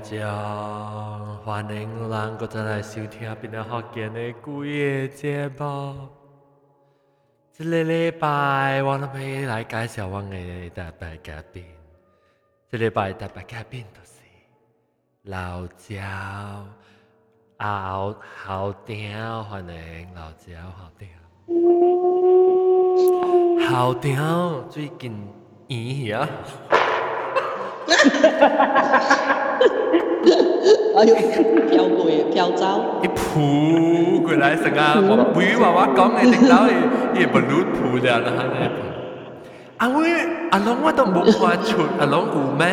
家，欢迎咱搁再来收听今日福建的鬼的节目。这礼拜，我准要来介绍我的特别嘉宾。这礼拜特别嘉宾就是老焦，啊，好屌，欢迎老焦，好屌，好屌，最近咦呀！哎呦，飄過嘅飄走，一撲過來成啊！我唔會話我講嘅頂到伊伊不亂撲了啦，係咪？阿威阿龍我都冇看出阿龍有咩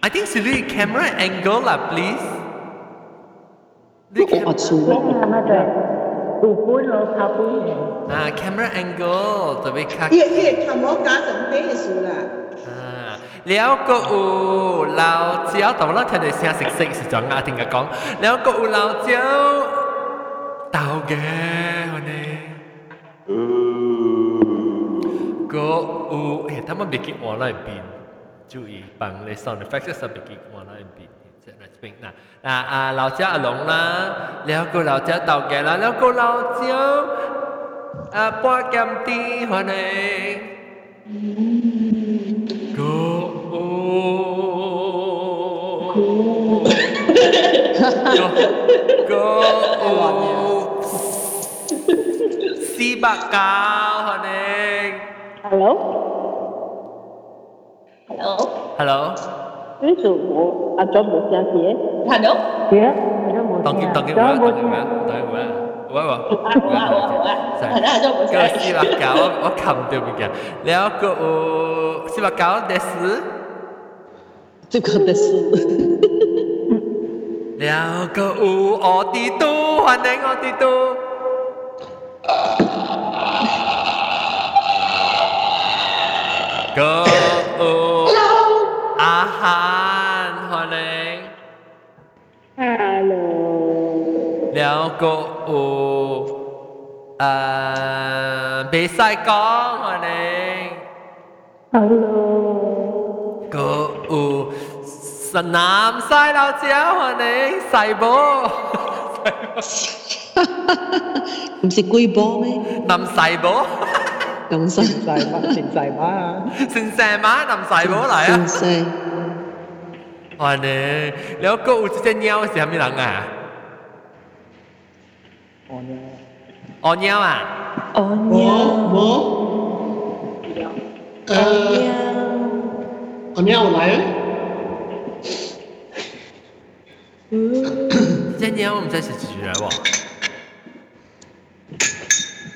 ？I think 是你 camera angle 啦，please。你我出嘅，嘛對，有本咯，拍本嘅。啊，camera angle 特別卡伊伊會頭毛加成飛嘅事啦。啊，了个有老蕉，但我老听到声熟悉是怎啊？听个讲，了个有老蕉，豆嘅我呢？个有诶，他们别给我那边，注意帮你 sound effect 上别给我那边。那那啊，老家阿龙啦，了个老家豆干啦，了个老家啊，半咸甜和呢。Go. Si bạc cao hả nè. Hello. Hello. Hello. Cái sự bộ Anh cho bộ cha kia. Hello. Kia. Tao kiếm tao kiếm bạn tao kiếm bạn tao kiếm bạn. 喂喂，喂，個斯伯狗，我我冚掉邊嘅，然後個斯伯狗 des，這個 des。了，个有ว的都欢迎我的多。个ตู้欢迎นไหนออดีตู้ก็อู สนามทรายเราเจ้าอันเองใส่โบ 唔是龟波咩？ นำใส่โบ 咁细，细妈，成细妈啊！ สินแสม้านำใส่โบ嚟啊咁细，อันเองแล้วก็อูจะเงี้ยว是系咩人啊我呢？哦เงี้ยวอ่ะ哦我我诶，我咩有嚟 嘢，我唔使食住嘢喎。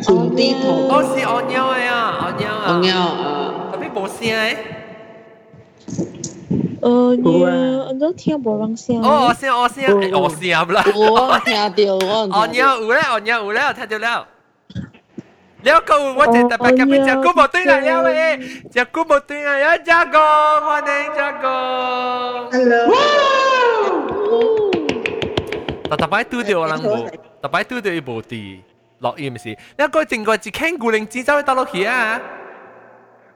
紅啲頭。我是按腰嘅啊，按腰啊。按腰啊。特別冇聲嘅。呃，你俺都聽無人聲。哦，我聲，我聲，我聲啦。我聽到，我。按腰有咧，按腰有咧，我聽到了。了個我淨特別咁樣，只古冇對嚟了誒，只古冇對嚟，一隻個，歡迎一隻個。Hello。但特别拄到人无，特别拄到伊无地落音是，你个正个一倾古灵之走去倒落去啊，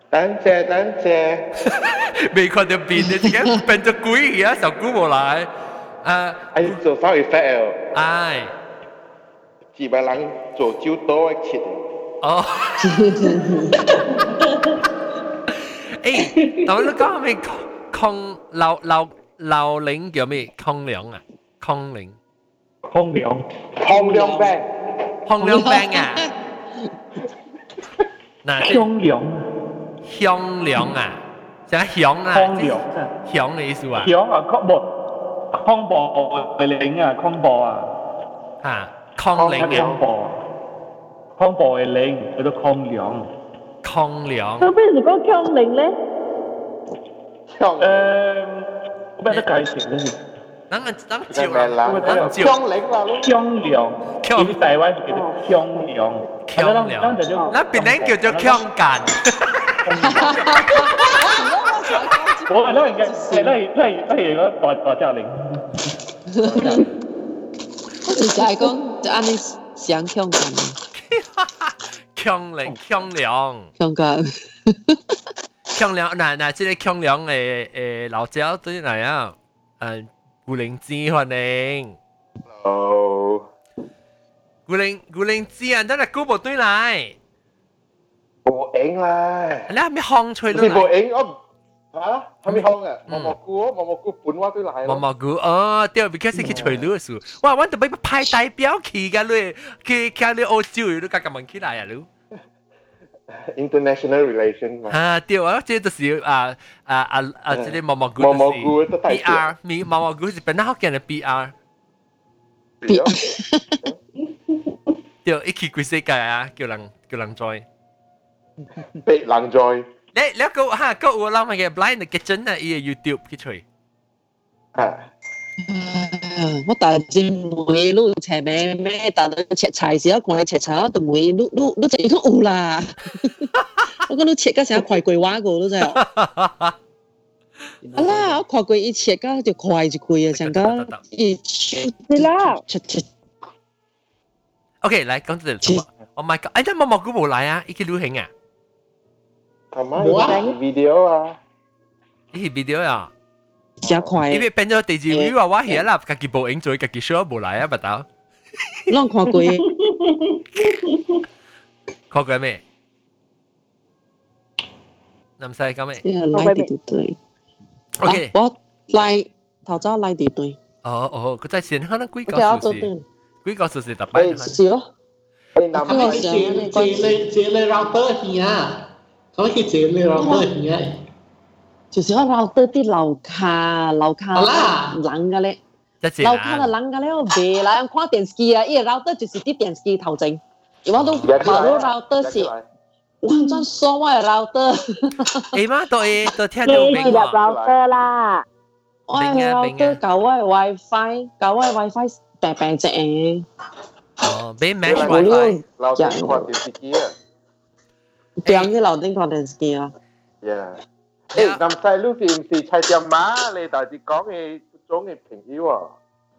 等谢等谢，未看到变嘅，自己变咗鬼而家小股冇来。诶，喺做 sound effect 哦，唉，自咪人做招多一切，哦。诶，但系你讲系咪抗流流流领叫咩？抗量啊，抗领。空凉， À? À? Dạ, Hong Leong Hong Leong Bang Hong Leong Bang à? Nà Hong Leong Hong Leong à? Chả Hong à Hong Leong Hong là ý sư à Hong à Không bột. Không bò Về lĩnh à Không bò à? Hả Không lĩnh à Không bò. Không bò về lĩnh Ở đó Hong Leong Hong Leong Sao bây giờ có Hong lĩnh lên Hong Ờ Không biết cái ờ, gì? 释咧，等阵等系照咪啦？等照香领啦，咯香凉，香喺台湾叫做香凉，香凉嗱边领叫做强干，我系都系嘅，系都系都系都系嗰大大只领。我就系讲就按你想香港，强领强两，香港，强 强梁嗱嗱，即个强梁诶诶老椒对嚟啊，诶 古灵芝欢迎， Hello，古灵古灵芝啊，真系古部对嚟，bộ ảnh là 你系咪烘吹 thì 到 bộ 嚟？ ảnh ông hả không biết không à Ừ. mà một cú mà một cú cuốn qua tôi lại 毛毛菇哦，对，because 佢吹到数，哇，我特别派代表去㗎你，去去你澳洲，你夹夹问起来啊你。 international relation mà 啊，对啊，这就是啊啊啊啊，这个毛毛菇，毛毛菇都太 PR，咪毛毛菇是本来福建嘅 PR， Thì đó, 对，一起规世界啊，叫人叫人 join。 bị lặng rồi 你你个哈个有谂嘅 blind kitchen 啊，伊个 YouTube 去吹， à 我大只妹都切咩咩，但系切菜时候讲你切菜，我就妹都都都直都有啦。我讲你切嗰时候快鬼话个都真系。啊啦，我看过伊切个就快就贵啊，成个伊你啦，切切 OK，嚟讲到呢度。Oh my god！哎，但毛毛菇冇嚟啊，伊去流行啊， thầm ấy video à 伊去 video 啊， 真快因。为变咗第二位话我系啦，家己报影做，家己 show 冇嚟啊，不到。我看过，看过咩？南西讲咩呢个拉地对。 ？OK，我拉头早拉地对。哦哦，佢在先可能几个我叫我数字，做对。几个数字特别。是咯。 Ê, nằm Cái ở gì? chế chế lên chế lên router hìa có cái chế lên router hìa 就是我楼得啲楼卡楼卡好啦冷嘅咧，一只楼卡就冷嘅咧，我别啦，看电视机啊，因为楼得就是啲电视机头前，如果都 Dạ, cái 冇 này 楼得 Dạ, 是 cái này. 完全所谓楼得，诶妈，都诶都听到你入明喎。 router 啦，我系楼得九位 WiFi，九位 WiFi 平平只嘅，哦，俾 Cái match này Ủa, wifi。 lao Dạ. tiếng quan tiếng kia 点啲楼顶看电视机啊？ yeah Ê, nằm sai lúc thì thì chạy tiệm má lên tại thì có cái chỗ cái平yếu à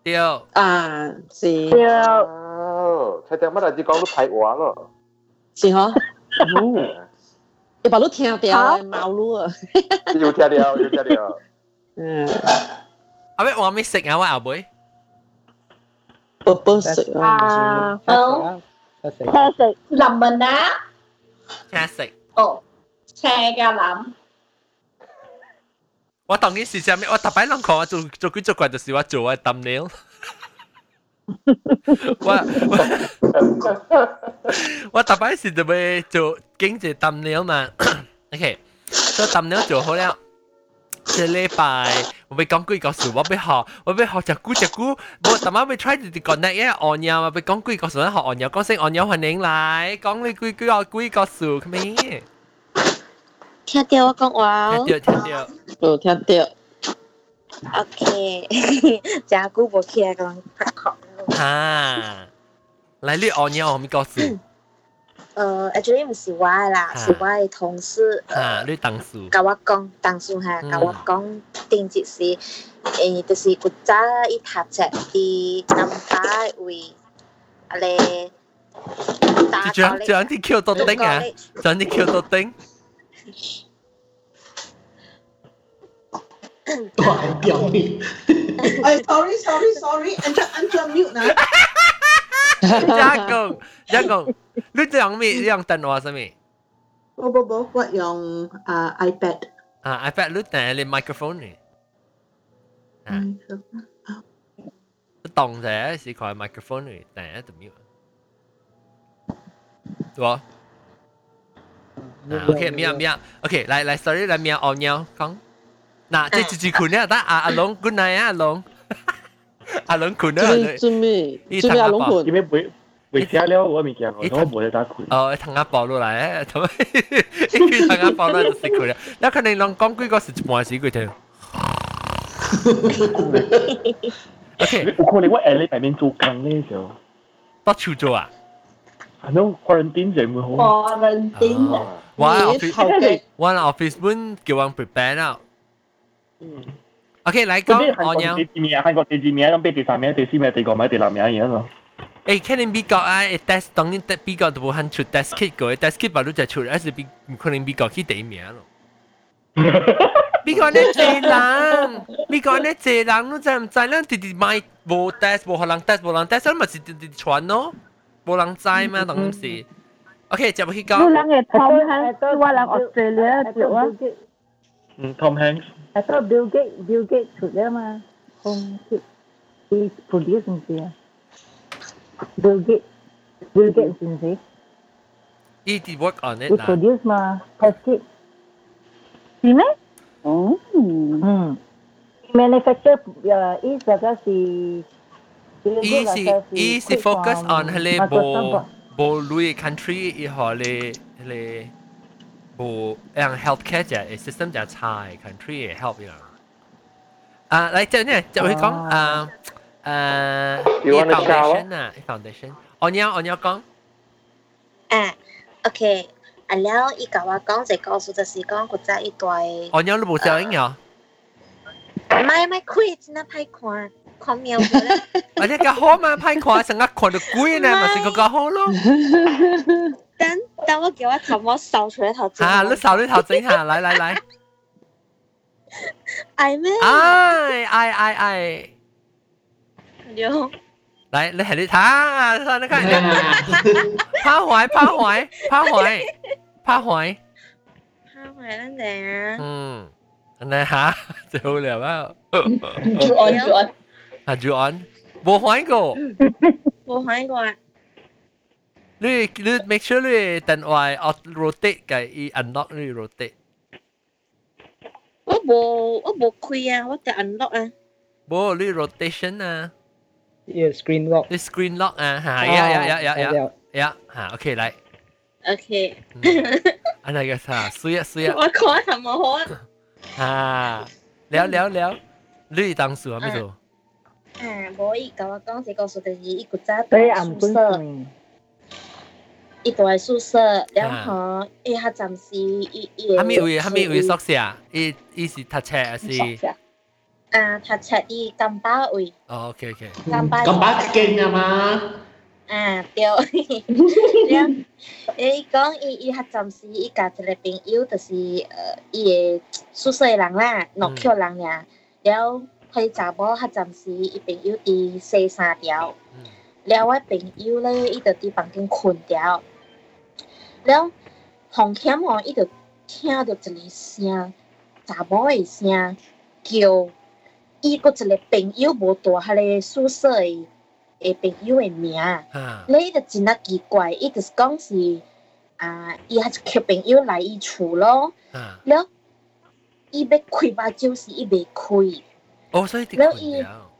对，啊，是要 Wow, chạy tiệm má tại thì có lúc thái quá rồi 是嗬，你把都听掉毛路啊， yêu theo điều yêu theo điều 嗯，阿咩我未食啊，我后背。不不食啊，啊，好，车食林文啊，听食。哦，车嘅林， 我当年是啥物？我特摆啷看我做做几做怪，就是我做我 thumbnail。我我特摆是就要做经济 thumbnail 嘛。OK，所以 thumbnail 做好了。这礼拜我要讲几个数，我要学，我要学只股只股，我特晚要 try to connect 一按钮，我要讲几个数，学按钮，讲声按钮欢迎来，讲你几几个几个数，咩？ 听到我讲话听到听到。有听到。 ，OK，真久冇起来讲拍壳。啊，嚟你按钮我咪告诉，呃，actually 唔是我的啦，啊是我的同事啊，呃，你当数，甲我讲，当时哈，甲我讲定节是，诶，就是有早伊读册伫南巴位，啊咧，打就将将啲 Q 到顶啊，将啲 Q 到 Tòa em kéo sorry, sorry, sorry. Anh cho, anh cho mute nè Gia Cường Gia Cường Lúc rằng mì, rằng tần sao mì Bố bố bố, quạt dòng à, iPad. À, iPad lúc này lên microphone nè À. Tổng thế, chỉ khỏi microphone nè, tần hoa mute. Đúng? ，OK，咩咩，OK，嚟嚟，sorry，嚟咩按钮讲。嗱，即系住困咧，得阿阿龙，good night 啊，阿龙。阿龙困啊，做做咩？做咩阿龙盘？因为袂袂写了我物件，我我无咧打困。哦，藤鸭爆落嚟，同埋一句藤鸭爆落就食佢啦。有可能人讲几个是一半是佢听。OK，有可能我下礼拜面做工咧就，到处做啊？反正 quarantine 就唔好。 quarantine 啊， 我你 office 头嘅我 office 本叫人 prepare 啦。嗯， OK，嚟嗰啲讲按韩国钮。第二名，韩国第二名咁俾第三名、第四名、第五名、第六名嘢咯。诶，可能美国啊，test 当然美国都冇肯出 test kit 个，test kit 把都就出，而是比唔可能美国去第一名咯。 你讲你济人，你讲你济人，你知唔知？咱直直买无 test，无互人 test，无人 test，咱咪是直直传咯，无人知咩当时。 ok chào mừng khi con người Tom Hanks à, tôi qua làm Australia kiểu á. Tom Hanks. I thought Bill Gates Bill Gates thuộc đấy mà. Không chịu he's producing gì à? Bill Gates Bill Gates gì? Thế he did work on it he produce mà. Test kit gì Oh, ừ. Ừ. Manufacture uh, is là cái gì? Easy, easy focus on her labor. 无无类 country 以后咧迄个无让 healthcare 只 system 只差嘅 country 嘅 help 样。啊，嚟即系呢，就会讲啊啊 You wanna foundation 啊，foundation。我要我要讲。啊，OK，啊了，伊甲我讲一个故事，就是讲古早一代，我要你冇声音啊！买买开真系歹看， 看苗咗咧。我呢个好嘛，歹看成日看到鬼呢，咪是个个好咯。等等我叫我头毛扫出来头先。啊，你手你头整下，嚟嚟嚟。爱咩？哎哎哎哎！了，来，你系你睇啊！你看你趴怀趴怀趴怀趴怀，拍埋咱哋啊！嗯，你吓最好了啊！做安做安，啊， 住安，冇玩过。冇睇过啊！你你 make sure 你等位 rotate 嘅，伊 unlock 你 rotate。我冇我冇开啊，我就 unlock 啊。冇你 rotation 啊， Yeah, screen lock. 你 screen lock 啊，吓呀呀呀呀呀呀呀吓，OK 嚟， OK，啊那个啥，水啊水啊，我看系冇好啊。啊，聊聊聊，你当时系咩做？ 啊，冇伊甲我讲一个故事，就是伊古早所以住暗本宿舍，上，伊住喺宿舍，然后伊较暂时伊伊哈咪位哈咪位宿舍，伊伊是读册还是？啊，读册伊金巴位，哦，OK OK。金巴咁把劲啊嘛，啊对，了，伊讲伊伊较暂时伊甲一个朋友，就是呃伊嘅宿舍嘅人啦，诺桥人呀，了 佢查某較暫時伊朋友伫洗衫條。了我朋友咧，伊就伫房间困着，了 phòng 險吼，伊就听到一个声，查某诶声叫伊个一个朋友无住迄个宿舍诶诶朋友诶名，啊，咧伊就真啊奇怪，伊就是讲是啊，伊還是叫朋友来伊厝咯，啊，了伊要开目睭是伊袂開。哦，所以啲了困伊了，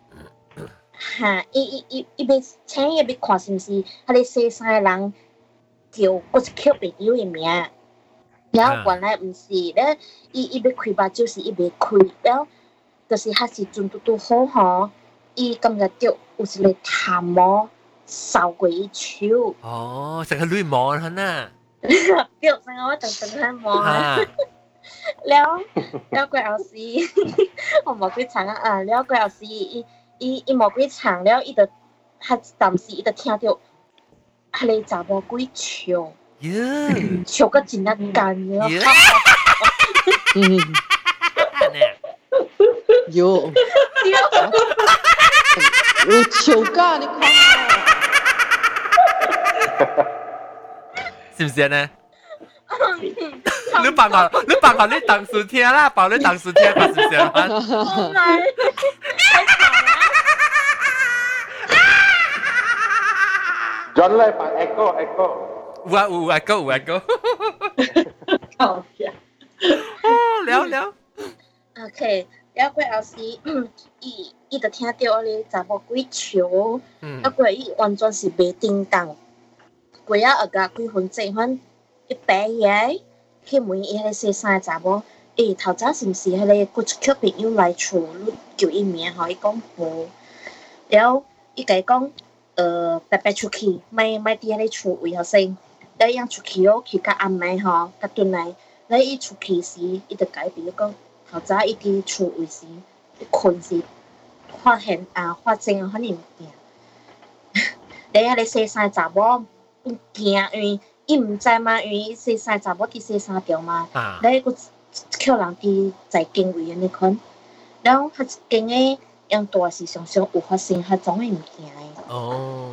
哈，伊伊伊伊要请伊要看是毋是迄个洗衫的人叫嗰一叫朋友的名，然后原来毋是咧，伊伊要开目睭时伊袂开，了就是还是阵拄拄好吼，伊感觉到有一个痰毛扫过伊手，哦，成个乱望佢呐，对，成个我等等看毛啊。 了了怪后师，我魔鬼唱啊！啊了怪后师，伊伊伊魔鬼唱，了伊就，他当时伊就听到，那个查某鬼笑，笑个哈哈哈哈，有，有笑个，你看，是不是呢？嗯。你扮我，你扮我，你当時聽啦，扮你當時聽，係唔是啊？唔係，太長啦，John 嚟扮 echo echo，有啊有啊個有啊個，搞笑。哦，了了，OK，了過後時，伊伊就聽到迄個查某鬼笑。嗯啊，過伊完全是袂叮當，規啊學甲幾分鐘，反一白嘢去问伊迄个细三查某，伊头早是毋是迄个骨质缺朋友来厝你叫伊名吼，伊讲无，然后伊家讲，呃，白白出去，莫莫伫迄个厝为何生？等伊出去哦，去甲阿妹吼，甲转来，等伊出去时，伊就改变，讲头早伊经厝为时，伊困时发现啊，发生啊，反正，等一个细三查某，惊因为。伊毋知嘛，因为伊洗衫查某去洗衫条嘛。啊，你个 叫人伫在经位安尼款，然后较经诶样大是常常有发生迄种诶物件诶，哦，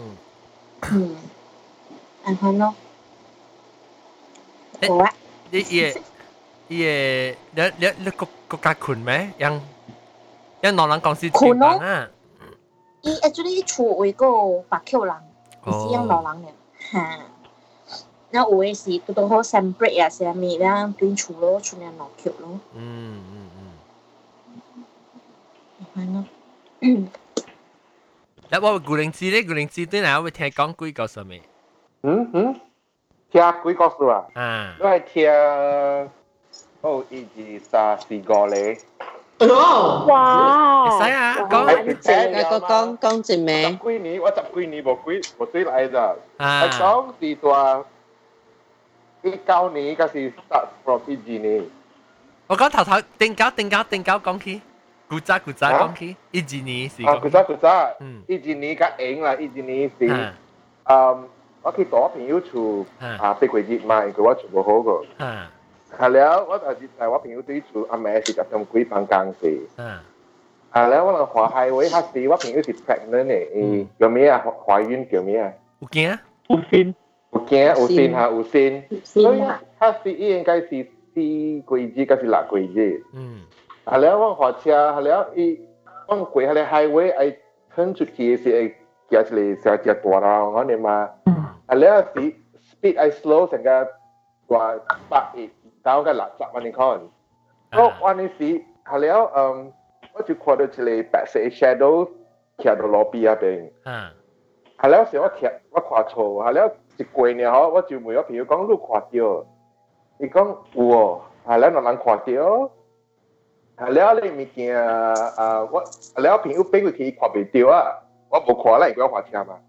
嗯，安款咯，诶好啊，你也也你你你国国家困咩？ยังยังนอนหลังกองสิจีบังอ่ะ 伊 actually 厝位个有白扣人，毋是样老人了，哈。那有诶是拄拄好 separate 啊，是啊，咪咱变 那有诶是拄拄好 sample 啊，啥物啦，转厝咯，出面落曲咯。嗯嗯嗯。係咯。那我古靈芝咧，古靈芝對嗱，我聽講幾個什麼？嗯嗯，聽幾個數啊？啊，我係聽哦，一二三四個咧。哦，哇！使啊，講係個講講一名。十幾年，我十幾年無幾無對來咋？係講是話。一九年，嗰是 start from 一二年。我讲头头定搞定搞定搞讲起古早古早讲起一二年是啊，讲佢真佢真嗯，一二年嘅影啦，一二年是啊嗯，我去躲朋友厝啊啊，碧桂节嘛，佢我全部好个。啊系了，我就系我朋友对厝阿妹是就咁几班工事。啊系了，我能华海位黑市，我朋友是 pregnant 嘅，叫咩啊？怀孕叫咩啊？有惊有线 有惊有线吓有线，所以先啊，黑市应该是四季节，嗰是六季节。嗯系了，我火车系了，伊我过喺咧 highway，系 turn 出去是系夹出嚟成只大路，我哋嘛。系了是 speed 系 slow 成个话百亿，到个六十万你看。我嗰阵时系了，嗯，我就看到一个白色嘅 shadow 徛到路边嗰边。啊系了时我徛我看错，系了 一过年嗬，我就问我朋友讲你有看到？伊讲有哦，系了有人看到。系了你物件啊，我系了朋友俾佢去看袂到啊，我冇看啦，因为我花车嘛。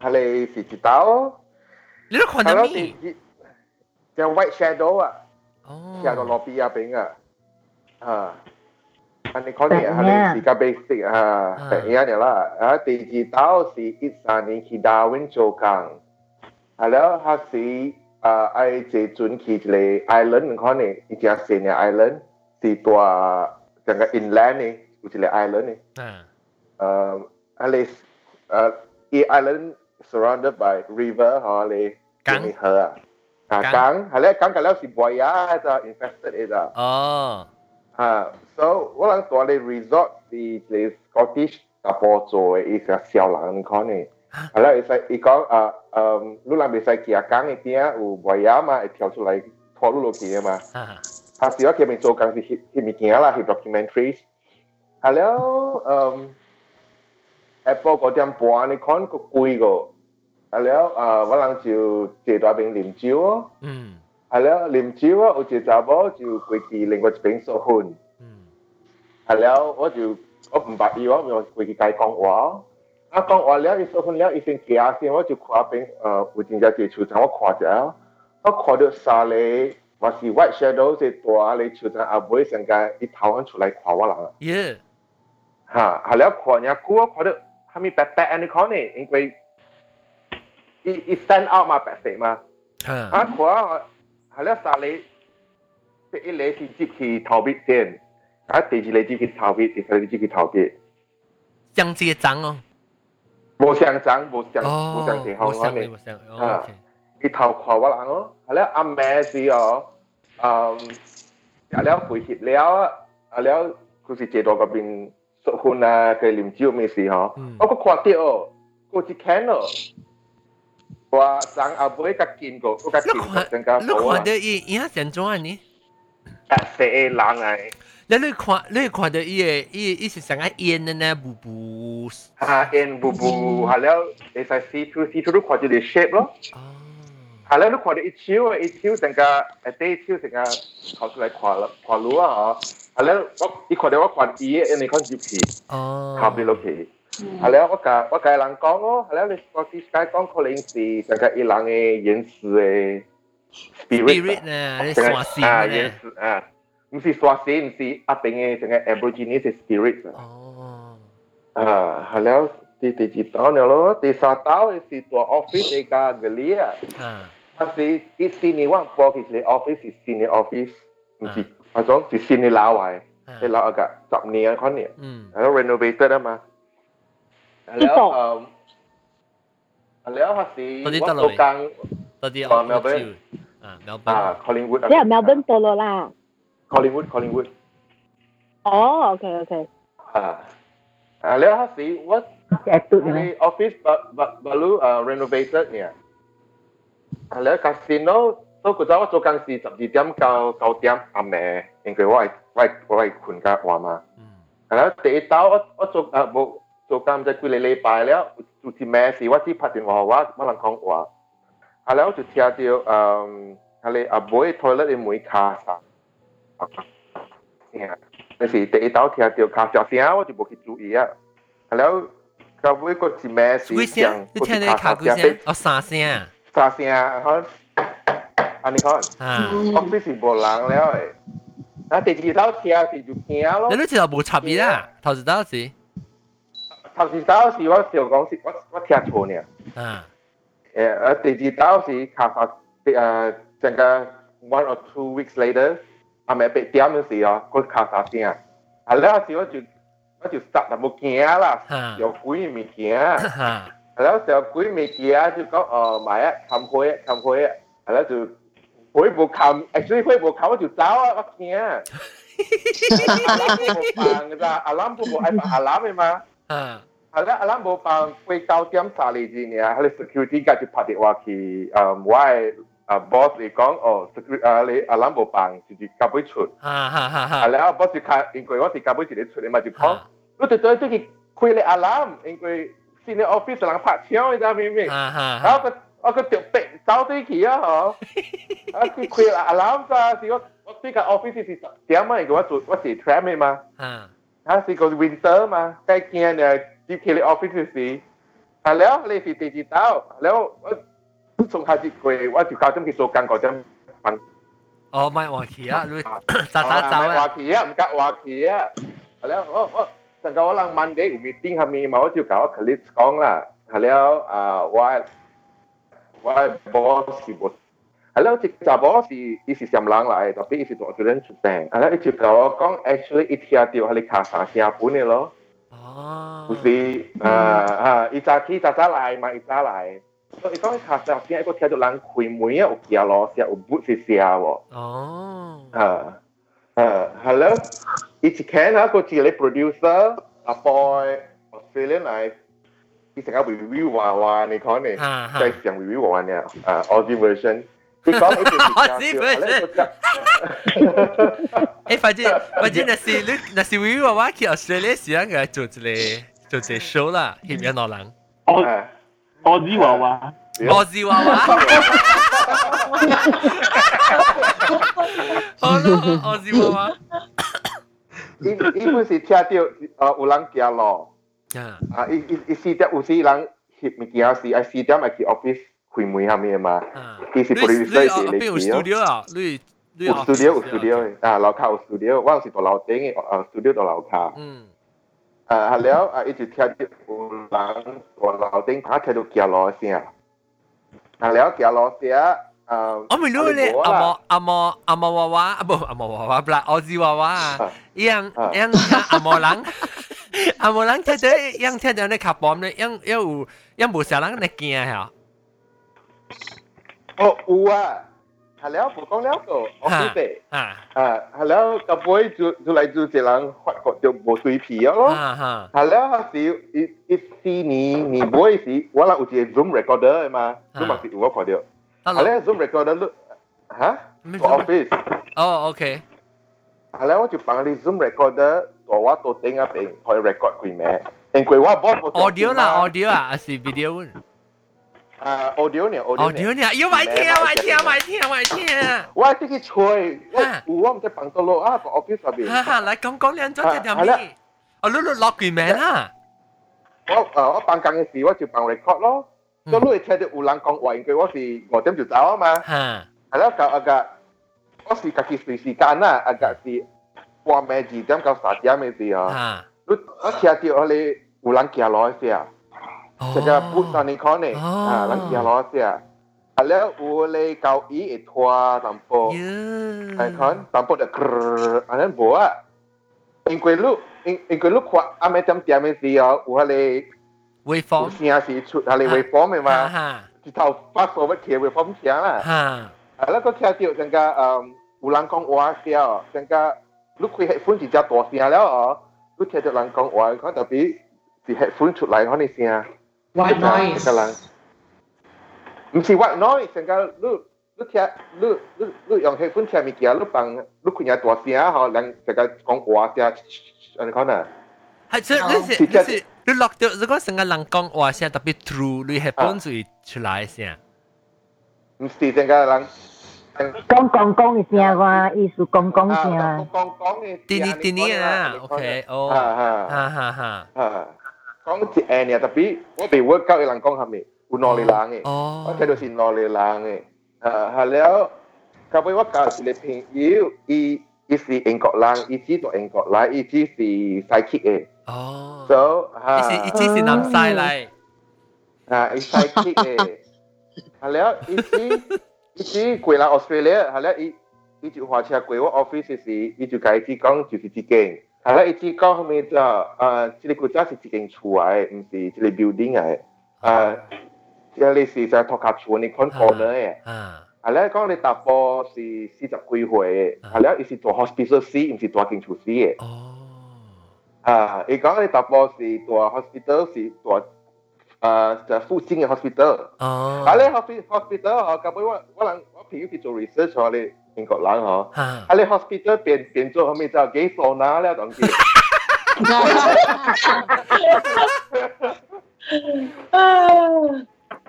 系你是知道？你都看系咯，到咩是叫 white shadow 啊，哦徛到路边嗰边啊，啊。อันนี้เขาเนี่ยอะไรสิกับเบสิกอ่าแต่เนี้ยเนี่ยละอ่าตีจีดาวสีอีสานนี่คือดาวินโจกังอ่า แล้วเาสีอ่าไอเจจุนคีดเลยไอแลนด์ของเขาเนี่ยอีกอย่างเสียเนี่ยไอแลนด์สี่ตัวจังกับอินแลนด์นี่อยู่ที่เลไอแลนด์นี่อ่าอะไรอ่าอีไอแลนด์ surrounded by river ฮะเลยกังมีเฮอกังกังฮะแล้วกังกันแล้วสิบวยอะจะ invested เอจ้ะอ๋อฮะ so ว่าหลังตัวเลย resort ที่เลย Scottish ตาโปโจอีอย่างเสียวหลังของเขาเนี่ย Ala isa ikaw a um lu lam bisa kia kang itia u boya ma e tiao chu lai tho lu lo kia ma. Ha si ok mình so kang si hi mi kia la hi documentaries. Hello um Apple có tiệm bò này con có cùi go. Hello à vẫn lang chiu chế đoá bên lim chiu. Ừ. Hello lim chiu ở chế đoá bò chiu quỳ kỳ linh quật bên so hồn. Ừ. Hello ở chiu ở bên bạc yêu ở quỳ kỳ cái con. 啊，讲话了，伊结婚了，伊先行先，我就看边诶有真正一个树我看者，我看到三个或是 white shadow 是大个树场阿妹成个伊头肯出来看我人。耶吓，系了看人久，我看到系咪白白你看呢？因为伊伊 stand out 嘛，白色嘛。啊啊，看啊，系咧三个，第一个是接去头边先，啊，第二个接去头边，第三个接去头边。相接长哦 冇相争，冇相哦冇相地方冇相我哋冇相哦啊 OK 佢头看我人咯，系咧阿妹是哦，嗯，有了回协了，啊了佢是借到嗰边结婚啊，佢啉酒咩事嗬，我个看到哦，佢是看哦，话生阿妹甲见过，我甲见过增加你好啊看，到伊伊遐成种啊你？白色嘅人嚟， 你你看你看到伊个伊伊是成个烟的呢？布布啊，N 布布，系了，你使 see through see through 都看到你 shape 咯。系啦，你看到一超一超成个诶第一超成个头出嚟看啦看路啊嗬，系啦，我你看到我看伊嘅，你看入去，哦后边落去，系啦，我甲我甲人讲咯，系啦，你嗰啲解讲可能是成个伊人嘅原始嘅 spirit 呢？你成个山线啊呢原始啊， 唔是山线，唔是阿边嘅成个 Aborigine 嘅 spirit 啊。哦。啊，系啦，第第二道了咯，第三道是做 office 嘅个嗰啲啊。啊但是一 senior one 播其实 office 是 senior office，唔是 我讲是新嘅楼位，你楼个十年可能，嗯，系咯 renovated 啊嘛，แล้วเอ่อแล้วภาษี ตอนนี้ วั ต ด ล โต อด กลาง ตอนนี้ อ่า Melbourne อ่าเมลเบิ อ่า ร์น Collingwood 即系 Melbourne 到咗啦。 Collingwood Collingwood 哦，OK OK。 อ่าอ่าแล้วภาษีวัด แอดตุด ใน ไหม ออฟฟิศบาลูเอ่อ renovated เนี่ยอ่าแล้วคาสิโน都觉得我做紧是十二点到九点阿妹，应该我系我系我系困家话嘛。แล้ว第一刀我我做啊冇做紧就几礼礼拜แล้ว做啲咩事我只拍电话话乜人讲话，啊แล้ว就听到嗯系你阿妹 toilet 嘅门卡啥， 吓，但是第一道听到敲脚声，我就无去注意啊。了，到尾个一咩事情，我听到敲脚声，哦三声，三声，好，安尼看，啊，我这是无人了诶。那第二道听是就听咯。你知道无差别啊？头一道是，头一道是我想讲是，我我听错呢。啊，诶，呃，第二道是敲到，呃，整个 one or two weeks later。阿咪八点嗰时哦，个卡发声啊。系咧，嗰时我就我就实就冇惊啦，有鬼物件。系咯，就鬼物件就讲哦，买啊，冚开啊，冚开啊，系咯就。会冇冚，actually 会冇冚我就走啊，我惊。阿揽冇办㗎咋，阿揽冇冇系阿揽嘅嘛。啊。系啦，阿揽冇办，会九点三嚟字呢，佢哋 security guard 就拍电话去，诶，我系 啊，boss 嚟講，哦，啊你啊諗無辦，就是夾尾出。啊啊啊啊！然後 boss 卡，因為我是夾尾一個出，你咪就講，我對對對佢開你 alarm，因為新嘅 office 人拍槍，你知唔明？啊啊！然後佢我佢掉白走對佢啊，嗬！啊佢開 alarm 咋？是我我對個 office 是點啊？因為我做我是 tram 嘅嘛。啊。啊是個 winter 嘛，但係見啊，接佢嘅 office 是，啊然後你是第二道，然後我。佢仲係啲佢，我條教針佢做緊嗰陣問。哦，唔係華僑啊，你打打走啊！華僑啊，唔夾華僑啊，係啦，我我陣間我諗 Monday 個 meeting 係咪某一條搞 clip 講啦，係啦，啊，我我 boss 是 boss。Hello，即查某是伊是上人來，特別伊是做 student 出生。Hello，伊就甲我講，actually 伊聽到係你卡三聲半嘅咯。哦。唔是，啊啊，伊早起早早來嘛，伊早來。所以讲卡上边一个听到人开门啊，有行路时有砵是声喎。哦。啊啊，hello，伊一看啊，个系你 producer，阿 boy Australian 嚟，伊成个 review 话话你讲呢，在上 review 话呢，啊 Aussie version。你讲一条 Aussie version。诶，反正反正那是你那是 review 话话去 Australia 时间嘅做一个做一个 show 啦，翕引落人。我 我知娃娃。我知娃娃。好咯，我知娃娃。伊伊本是听到呃有人行路，啊，伊伊伊四点有时人翕物件时，啊四点咪去 office 开门下面嘛，伊是 producer 是嚟嘅。有 studio 啊，你有 studio 有 studio 啊，楼下有 studio，我是到楼顶嘅，啊 studio 到楼下。嗯。 誒係了啊！一直聽啲有人個樓頂打睇到驚落聲，啊了驚落聲啊！我咪攞咧阿毛阿毛阿毛娃娃啊不阿毛娃娃不啦，澳洲娃娃啊，一樣一樣阿毛人，阿毛人睇到一樣睇到你卡 bomb 咧，一一有一無少人你驚嚇。哦有啊！下了不讲了个，我记得啊啊，下了到尾就就来就一人发觉就无水皮啊咯。下了是一一四年年尾时，我啦有一个 Zoom recorder 的嘛，你嘛是有我看到。下了 Zoom recorder 你哈？office 哦，OK。下了我就帮你 Zoom recorder，我我都顶啊边可以 record 开咩？因为我 audio 啦，audio 啊，是 video。呃，欧丢呢？欧丢呢？欧丢呢？又买天啊，买天啊，买天啊，买天啊！我这个吹，我我唔在房度咯，啊，个 office 入边。哈哈，来讲讲两张只点咩？哦，你你落句名啦。我誒我辦工嘅事，我就辦 record 咯。所以你聽到有人講話，佢我是五點就走啊嘛。係啦，就啊個，我是家己隨時間啦，啊個是半暝二點到三點嘅事啊。你我聽到你有人行來先啊。候成个 put 上你讲呢啊人行路嘅时候 啊了有咧交椅会拖淡薄，系看淡薄就κρrrr，啊咱无啊，因为你因因为你看阿咩点点嘅时候，有迄个 waveform 声是出迄个 waveform 嘅嘛，哈一头 fast forward 骑 waveform 听啦。哈啊，那个听到成个诶有人讲话声，成个你开 headphone 是只大声了哦，你听到人讲话，可特别是 headphone 出来嗰啲声。 White noise 成个人，唔是 white noise，成个你你听你你你用 headphone 听物件，你放你开下大声吼，人成个讲话声，安尼讲啊。系即系你是你是你落到如果成个人讲话声特别 true，你系本就会出来声。唔是成个人。讲讲讲嘅声话，意思讲讲声。讲讲嘅。啲啲啲啲啊，OK，哦，哈哈哈哈。啊， 讲一下呢，特别我未 work 够嘅人讲系咪有攞嚟冷嘅？哦，我睇到是攞嚟冷嘅。啊，系了，后尾我教是你朋友，伊伊是英国人，伊知道英国人，伊知是 psychic 嘅。哦。 So 哈，伊是伊只是南西嚟。啊，伊 psychic 嘅。系了，伊知伊知过嚟 Australia，系了，伊伊就话车过我 office 时，伊就解释讲就是一间。 系啦，伊只讲后面就啊，这个国家是一间厝嚟，唔是一个 building 嚟。啊，即系是在托卡厝你看 corner 嘅。啊。系啦，讲你大波是四十几岁嘅，系啦，伊是做 hospital C，唔是做间厝 C 嘅。哦。啊，伊讲你大波是做 hospital 是做啊，就附近嘅 hospital。哦。啊，你 hospital hospital 嗬，根本我我能我朋友去做 research 嗬，你 英国人嗬。啊。啊，你 hospital 变变做后面就几傻拿咧，当时。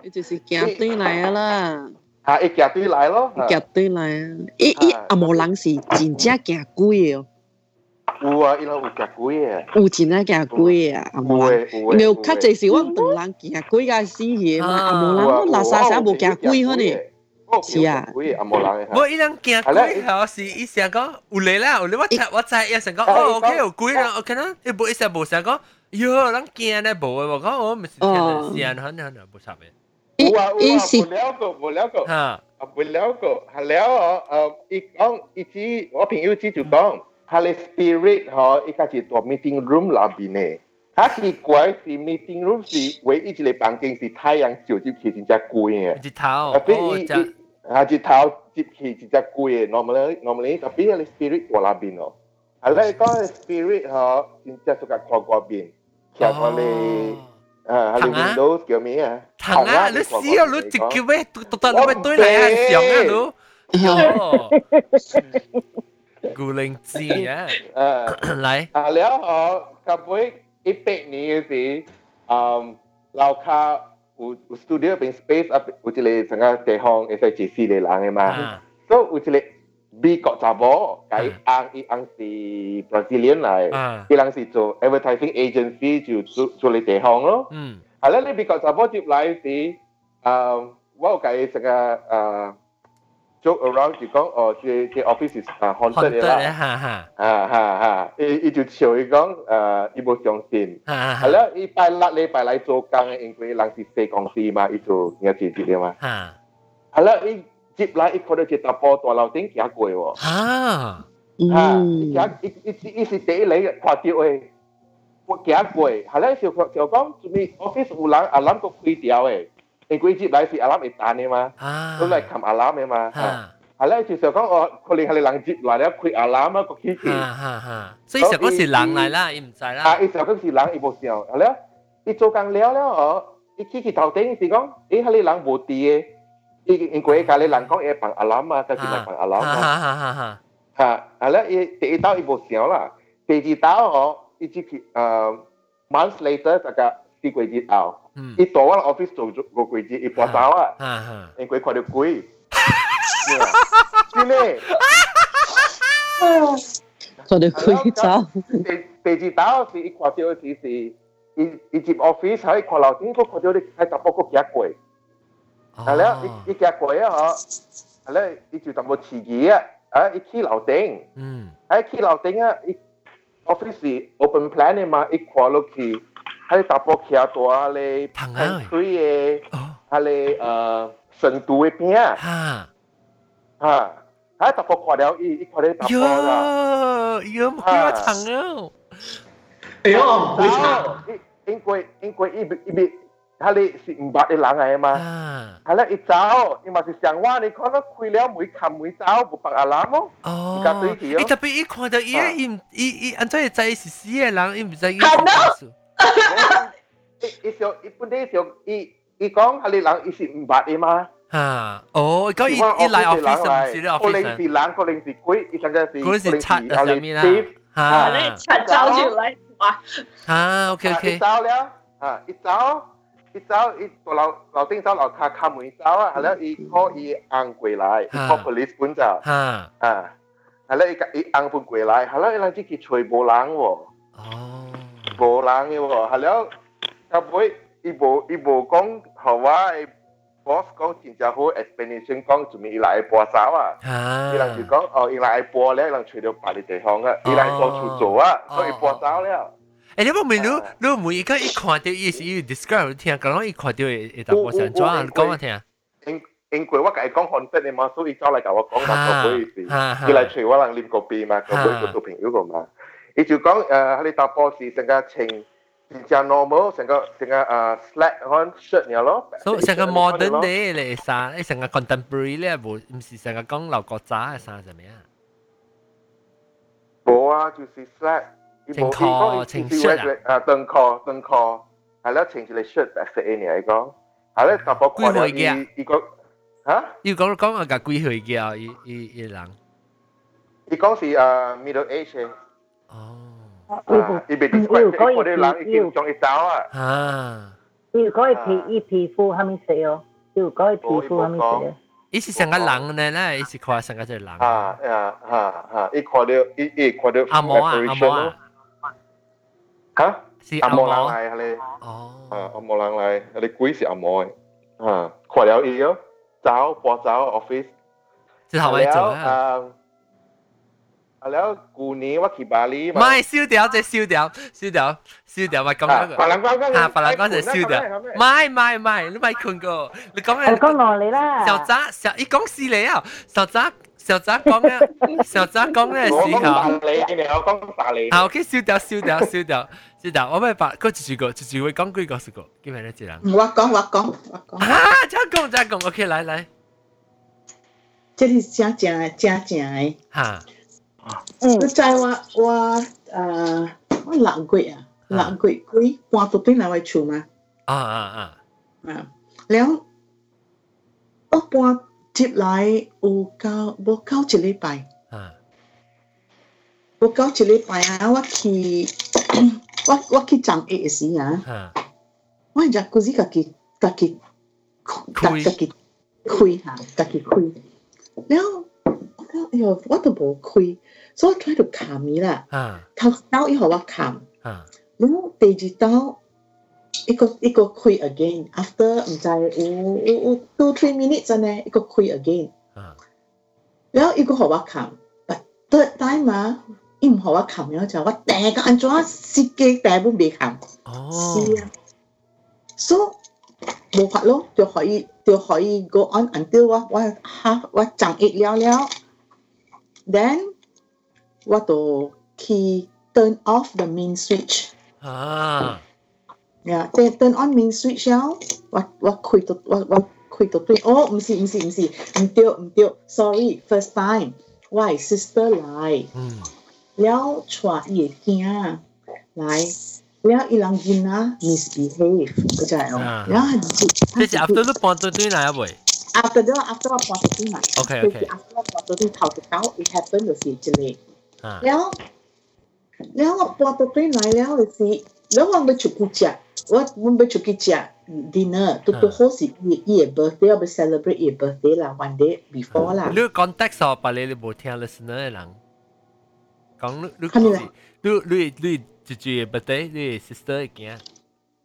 你就是夹对来啊啦，吓，伊夹对来咯，夹对来啊！伊伊阿无人是真正夹鬼哦，有啊，伊拉有夹鬼嘅，有真正夹鬼啊！阿无人，因为较济是我同人夹鬼甲死嘅嘛，阿无人我垃圾啥无夹鬼可呢？ 是啊，鬼阿无人嘅。我伊人惊鬼系是伊成讲有嚟啦，有嚟我我知伊成讲哦，OK 有鬼啦，OK 啦，伊无伊成无成讲，哟，人惊咧无嘅，我讲我唔是听到声，可能无插嘅。有啊有啊，冇了过冇了过，吓，啊冇了过，系了哦，诶，伊讲伊知我朋友知就讲，系你 spirit 嗬，伊家是做 meeting room 里边嘅。他奇怪是 meeting room 是唯一一个房间是太阳照入去真正贵嘅。日头，特别伊啊日头入 radical que jacue normally normally ka bi le spirit wala bin no ala ko spirit ha in ta suka ko ko bin kya ko le ha le windows kyo mi ha thang a le si lu ti ki we tu tu ta le tu lai han xiang a lu gu leng ji ya lai a le ha ka bui 一百年是，嗯，老卡有有 studio 变 space 啊，有一个整个地方会使去四个人的嘛。所以有一個美國查某，佢翁伊翁是 Brazilian 嚟，伊翁是做 advertising agency 就做做嚟地方咯。嗯，係啦，你美國查某接嚟是，誒，我計成個誒。joke around 就讲哦，这这 office is 啊 haunted 嘅啦，哈哈，啊哈哈，伊伊就笑伊讲诶，伊无相信，系啦，伊拜六礼拜嚟做工嘅，因为人是细公司嘛，伊做嘢自己嘅嘛，系啦，伊接嚟伊看到一大波大楼顶行过喎，啊，啊，伊行伊伊伊是第一嚟看到诶，我行过，系啦，就就讲做咩 office 有人阿谂个开掉诶。 in ko Egypt lai si alam e ta ne ma so lai kam alam e ma ala chi so kong o ko ling hale lang jip la da kui alam ko ki ki ha ha so isa ko si lang lai la im sai la a isa ko si lang i bo siao ala i zo kang leo leo o i ki ki tau teng si kong e hale lang bo ti e i in ko e ka le lang kong e pang alam ma ka si ma pang alam ma ha ha ha ha ala e te i tau i bo siao la te ji tau o i chi ki months later ta ka si ko ji tau 伊到我 office 做个柜子，伊搬走啊，因为看到鬼，真嘅，看到鬼走。第第二道是伊看到是是，伊伊入 office 喺看楼顶，佢看到你喺搭波个夹柜，系咧，伊伊夹柜啊嗬，系咧，伊就淡薄迟疑啊，啊，伊起楼顶，喺起楼顶啊，伊 office 是 open plan 嘅嘛，伊看落去。 喺搭波骑大咧，pantry 嘅，系咧诶 成都嘅边啊，哈，吓，喺突破看了伊，伊看你突破啦，哟哟，冇叫我唱啊！哎呦，唔会唱，因因为因为伊伊伊，佢哋是五百嘅人嚟嘛，啊，系啦，一走，伊嘛是上话你看到开了每冚每走，冇白阿揽咯，哦而家对起咯伊特别伊看到伊，伊伊伊，安怎会知是死嘅人，伊唔知伊。 看到伊伊上伊本地上伊伊讲系你人，伊是五百嘅嘛。啊，哦，咁伊伊来 office 唔是咧个零 office 是冷，个零是鬼，伊成个是嗰阵时刷阿上面啦啊，啊你擦招就来哇！啊，OK 一 OK，走了，啊，一走，一走，一个楼楼顶走楼卡卡门走啊，系啦，伊 call 伊硬过来伊，call police 本就，哈，啊，系啦，伊伊硬本过来，系啦，伊谂住佢吹无人喎，哦， 无人嘅喎，系啦，后尾伊无伊无讲好话，boss 讲真正好 explanation 讲做咩伊来播手啊。啊伊人就讲哦，伊来播咧，人除咗别啲地方啊，伊来做处做啊，所以播走了。诶，你冇问你你每一个一看到伊是伊 describe 听，讲伊看到会会答我想怎啊？讲我听。因因为我甲伊讲 content 嘅嘛，所以走嚟甲我讲话个意思。哈哈伊来除我人啉个边嘛，个杯个做朋友个嘛。 伊就讲诶，你打波时成个穿真正 normal，成个成个诶 slack 看 shirt 嘢咯。所以成个 modern 啲嚟衫，诶成个 contemporary 咧，无唔是成个讲老国渣嘅衫系咩啊？冇啊，就是 slack。穿 call 穿 shirt 啊，登 call 登 call，系啦，穿住你 shirt 白色嘅嚟讲，系啦，打波看到伊伊个吓。要讲讲啊，个几岁嘅伊伊伊人。伊讲是诶 middle age 嘅。 哦。啊，伊被 describe 即系嗰啲人已经中一走啊。啊。如果系皮伊皮肤系咪死哦？如果系皮肤系咪死哦？伊是成个人咧咧，伊是看成个只人。啊啊啊啊！伊看到伊伊看到阿毛啊，阿毛啊。吓？是阿毛毛人嚟，系你。哦。啊，阿毛人嚟，你鬼是阿毛嘅。啊，看了伊咯，走播走 office。之后咪做啊。 了，舊年我去巴黎嘛。唔係，燒掉即係燒掉，燒掉，燒掉咪咁樣嘅。白蘭光嗰，啊，白蘭光就燒掉。唔係唔係唔係，你咪困個，你講嘅。講落嚟啦。小澤，小，你講事你啊，小澤。小澤講嘅，小澤講嘅時候，我講白你，你又講白你。啊，OK，燒掉，燒掉，燒掉，燒掉。我咪白，嗰住個，住住會講幾個十個，基本上知啦。我講，我講，我講。啊，真講真講，OK，嚟嚟。這裡是真正的，真正的。嚇。嗯，在我我呃，我冷柜啊，冷柜柜搬到对那位厝嘛。啊啊啊！啊，然後我搬接來有夠冇夠一禮拜。啊，冇夠一禮拜啊！我去我我去站 A S 啊，我係就自己自己自己自己開嚇，自己開。然後我哎呦，我都冇開。所以我 try to 砍伊啦。啊。头刀以后我砍，啊。然后第二刀一个一个开 again，after 唔知有有有 two three minutes 真系一个开 again。啊。然后一个学我砍，but third time 啊，伊唔学我砍了就我第个安怎设计第本未砍。哦。是啊。So 冇法咯，就可以就可以 go on until 我我 half 我长一了了，then 我就去 turn off the main switch。啊。呀，turn turn on main switch 了，我我开到我我开到对，哦，唔是唔是唔是，唔对唔对，sorry，first time，我系 sister 嚟，嗯，了带伊个囝嚟。แล้วอีหลังกินนะ misbehave เข้าใจอ๋อแล้วจิต 即系 after 都搬到对哪一位 after เดี๋ยว after ว่าปอดตัวมา โอเคโอเค after ว่าปอดตัวเท่าตัวเก้า it happen ก็สิจะเลย อ่า แล้วแล้วว่าปอดตัวไหนแล้วเลยสิแล้วว่าไปฉุกกิจว่ามันไปฉุกกิจ dinner ตัวตัวโฮสิอีอี birthday ไป celebrate อี birthday 啦 one day before 啦 你 context 哦，把你你冇听 listener 嘅人讲你你系咪咧你你你住住嘅 birthday，你 sister 嘅囝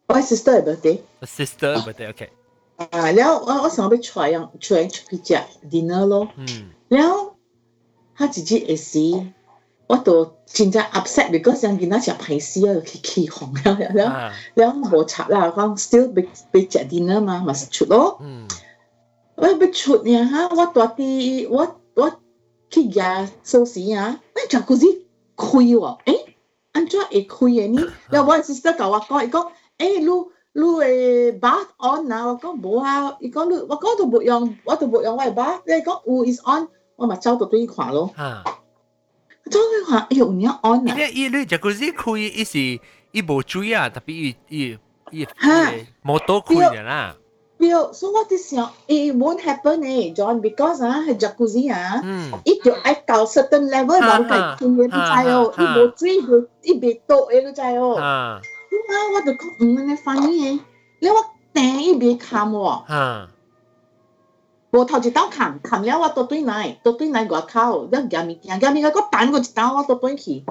我 sister 嘅 birthday sister birthday，OK，啊แล้ว我我想要出样出样ฉุกกิจ dinner 咯 อืม แล้ว他自己会死， 我都真正 upset because 人见到食歹死啊，去起哄了了啊，了无插啦，讲 still 被被食 dinner 嘛，嘛是出咯。嗯， 我要出呢哈，我大啲我我去nhà số sĩ à, cái jacuzzi 开喎，诶，安怎会开嘅呢？然后我 sister 教我讲，伊讲，诶，你你诶 bath on 啊，我讲冇啊，伊讲你，我讲都冇用，我都冇用我嘅 bath，你讲有 is on，我咪走到对看咯，吓， 走去看，哎呦，有影 on 啊，因为伊你就嗰时开伊是伊无水啊，特别伊伊伊吓冇多开嘅啦，表，所以我哋想，it won't happen 诶，John，because 啊，系 jacuzzi 啊。嗯，伊就爱到 certain level 哈冇计倾嘅，你知哦，伊哈无水佢，伊未到嘅，你知哦。吓啊，我就讲 我头一刀砍砍了我都对来都对来外靠那给你给你给你个单个几刀我都不去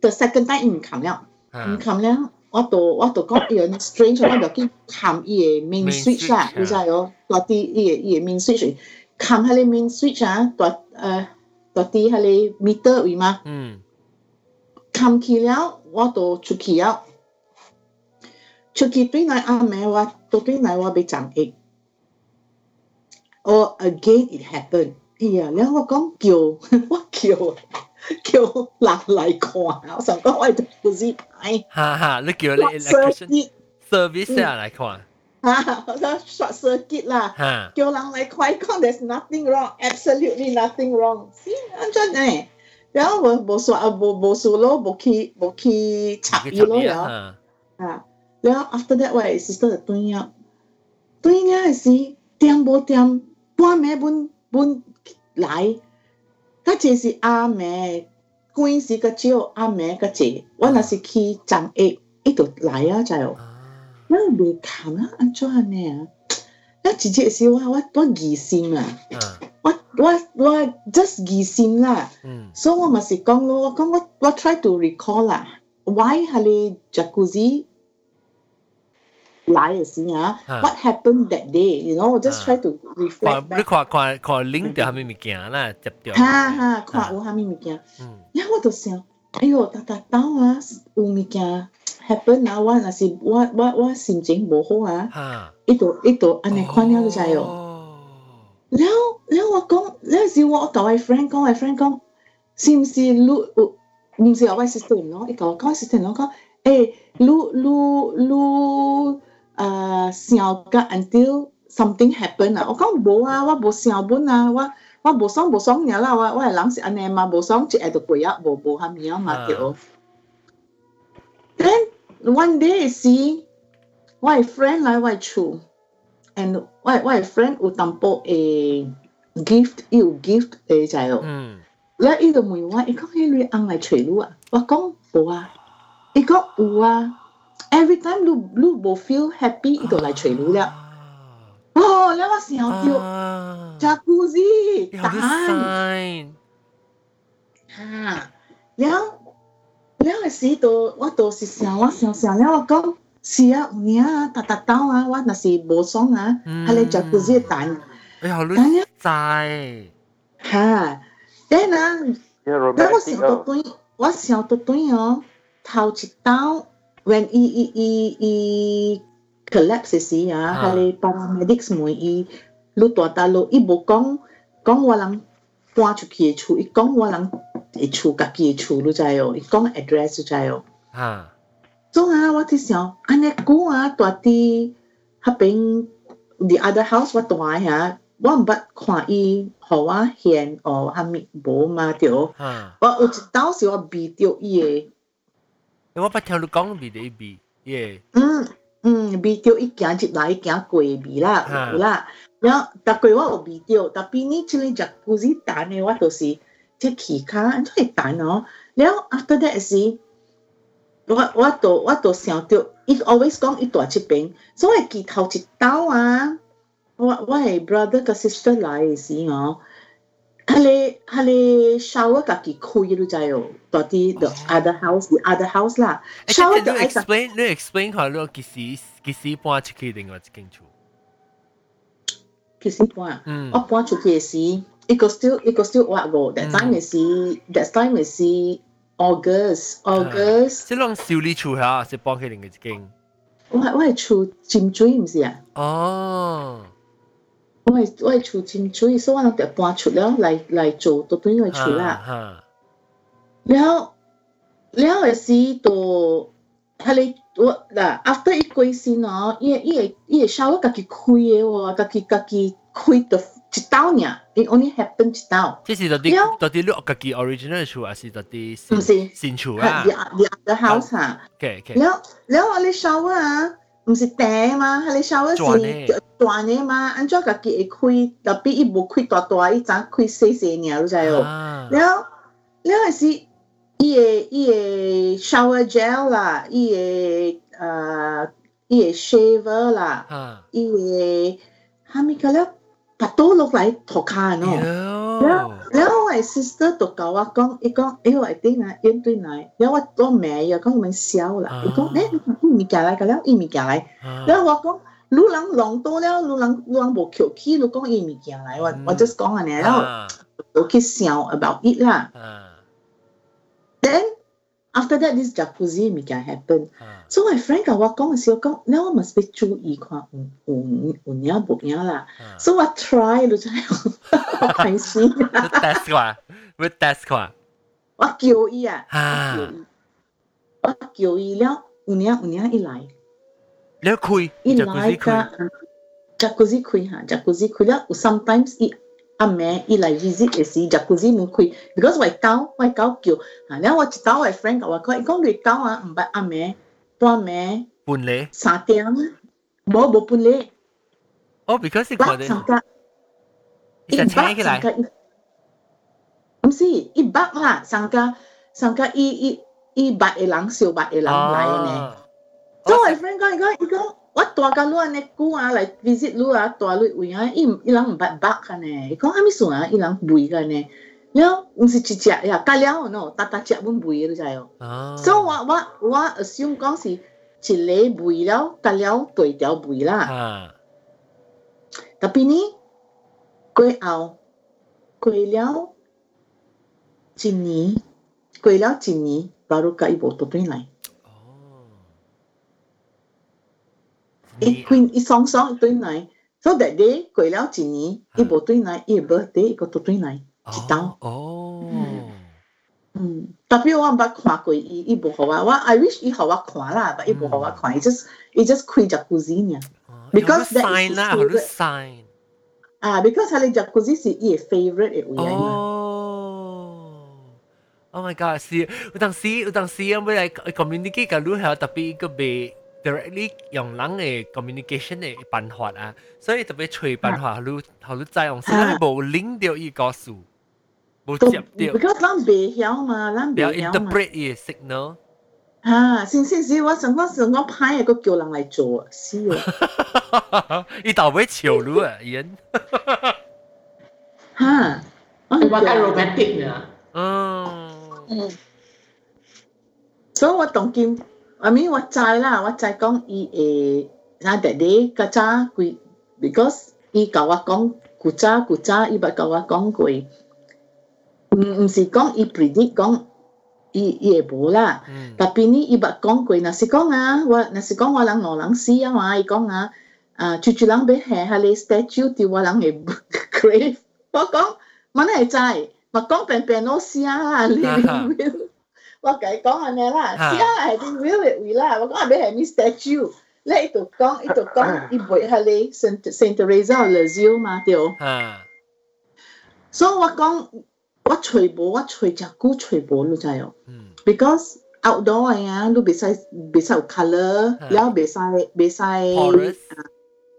the second time 唔砍了唔砍了我都我都搞不 strange，我 like you can come here mini switch up is 弟 ear ear mean switch，砍下嚟 main switch 啊落誒落地下嚟 meter 位嘛。砍企了，我都出企了，出企對內阿妹，我對內我未長氣 哦，again it happened。哎呀，然后我讲叫，我叫叫人嚟看，我想讲我系不是牌，吓吓，你叫你我 electrician circuit service 啊嚟看，啊，我讲 short circuit 啦。吓，叫人嚟看，讲 there's nothing wrong, absolutely nothing wrong。是安怎呢？然后我冇说啊，冇冇数咯，冇去冇去插伊咯，然后。吓，啊，然后 after that 我系 sister 就对了，对了是点无点， 半暝本本來，嗰隻是阿妹，關時個少阿妹個隻，我那是去長一，伊就来啊，就，我未看啊，安怎呢啊？我直接是我我我疑心啊，嚇，我我我 just 疑心啦。嗯，所以我咪是講咯，我講我我 try to recall 啦，why 係你 jacuzzi 来嘅时啊啊，what happened that day？you know，我 just 啊 try to 看 reflect 你 back。看看看拎掉系咪物件啦，接掉，哈哈，看有虾米物件，嗯，然后我就想，哎呦，搭搭到啊，有物件 happen 啊，我若是我我我心情无好啊，吓，伊就伊就安尼看了就知哦。哦，然后然后我讲，有时我同我 friend 讲，我 friend 讲，是唔是你有？唔是我 sister 咯，伊讲我讲 sister 咯讲，诶，你你你 uh, xiao ka until something happen à, không bố à, wa bố xiao bún à, wa wa bố sống bố sống nhà là wa wa lắm sẽ anh em mà bố sống chỉ ai được bùi á bố bố ham nhau mà à. kiểu. Then one day see my friend lại my chu and my my friend u tampo a gift yêu gift a trái rồi là ít được mùi wa ít có cái lui ăn lại à. Wa con bố à ít có à every time 你你冇 feel happy，伊就來找你了。哦，你我時候叫 jacuzzi 蛋，啊，了了嘅時都我都是想我想想了我講是啊，有年啊，達達到啊，我那是無爽啊，係你 jacuzzi 蛋，哎呀，你在，嚇，等啊，等我想到對，我想到對哦，頭一刀。when i i i i collapse si ya à. hale paramedics mo i lu to ta lo i bo kong kong walang qua chu ki chu i kong walang i chu ka ki chu lu cha yo i kong address cha yo ha so ha what is yo ane ko a to ti hapeng the other house what to ai ha? One but kwa i ho wa hian o ha mi bo ma tio wa u tao si wa bi tio i and um ah tell to come with it a b yeah um and be to it can't deny it can't after that 是，我我都我都想到，it always come 饼，所以几头一刀啊。我我系 brother 个 sister you 哦 佢哋佢哋 shower 家己开你知哦，到啲 the other house the other house 啦诶， ，shower 你就系 explain 你 explain 下你几时几时搬出去另外一间厝，其实搬，嗯我搬出去嘅时，伊个 still 伊个 still 活个，that time 嘅时，that time 嘅时 August August，即系啷修理厝下，是搬去另外一间，我我系厝尖水唔是啊？哦， 外外出请注所以完了得搬出了来来走都来用去了哈然后然他我的 after 一季先 crazy now yeah yeah yeah 刀呢 it only happened now this is original show 底新 it the the other house um OK okay now 稍啊唔是大嘛，哈里 shower 大呢嘛，安怎家己会开，特别伊无开大大，伊只开细细呢，路知哦。然后，然后是伊个伊个 shower gel 啦，伊个啊，伊个 shave 啦，伊个哈咪个了。把刀落嚟拖 cane 哦，然後，然后我 sister 同佢我讲講，讲呦，我对解怨對來？然后我講咩呀？佢们笑啦，我講，誒，一面行嚟，佢兩一面行嚟，然後我講，如果人浪多了，如果人如果人冇叫起，如果一面行嚟，我我 just 講下咧，我都去笑 about it 啦。After that, this jacuzzi mica happened. Ah. So I friend walk on and Siu now I must be chu yi. So I try to try. 我開心。test With test 啩。我叫伊啊，我叫伊了，有年有年一來，了開，一來個，jacuzzi 開哈，jacuzzi 開了，有 sometimes 阿妹伊来 visit 嘅时，jacuzzi 冇开，because 我狗我狗叫，啊，然后我一到我 friend 甲我讲，伊讲你狗啊，唔捌阿妹，半暝半你，三点，无无半夜，哦，because 你捌看三甲，你就请起来，甲伊，唔是，伊捌啦，三甲三甲伊伊伊捌嘅人，小捌嘅人来嘅呢。所以我 friend 讲，伊讲伊讲， 我大家女安尼久啊来 visit 女啊，大女位啊，伊伊人唔捌捌嘅呢。伊讲阿咪算啊，伊人肥嘅呢。了，唔是一只呀，加了喏，搭搭只本肥嘅，你知哦。啊，所以我我我 assume 讲是一个肥了，加了对条肥啦。啊，特别呢，过后过了一年，过了一年，baru 甲伊无倒转来。 伊queen 伊双双一对来，so that day 过了一年，伊无对来，伊 birthday 伊个倒对来一刀。哦，嗯，特别我毋捌看过伊，伊无互我，我 I wish 伊互我看啦，但伊无互我看，伊 just 伊 just 开 jacuzzi 尔。Because that is sign his 啦，好多 favorite sign，啊，because 佢哋 jacuzzi 是伊嘅 favorite 嘅位嚟嘛。哦，Oh my god，是有当时有当时我要来 communicate กับลูก系特别个被 directly 用人嘅 communication 嘅办法啊，所以特别吹办法，佢佢你知用，所以冇 link 到伊个数，冇接到， because 咱袂晓嘛，咱不要袂晓嘛。 interpret 伊 signal。吓，先先先，我成我成我歹嘅，个叫人嚟做，死啊！伊到尾潮路啊，演。吓，我系话太 romantic 呢。嗯。嗯，所以我当见 I mean what chai la what chai kong i e na that day ka cha kui because e ka wa kong ku cha ku cha i ba ka wa kong kui mm si kong i predict kong i i e bo la tapi ni i ba kong kui na si kong a wa na si kong wa lang ngo lang si a wa e kong a à. Chú chú lang bé hè hà lê statue thì wa lang e grave. Wa kong mana e chai mà con bèn bèn nó xia living will. 我甲伊讲安尼啦，哈是啊，系啲 will 嘅位啦，我讲系要系 Miss statue，你喺度讲，喺度讲，伊背下你 Saint Saint Teresa l e z i o 嘛对，啊，所以我讲我吹无，我吹只久吹无，你知哦嗯， ，because outdoor 嘅啊，你袂使袂使有 colour，哈了袂使袂使 Porous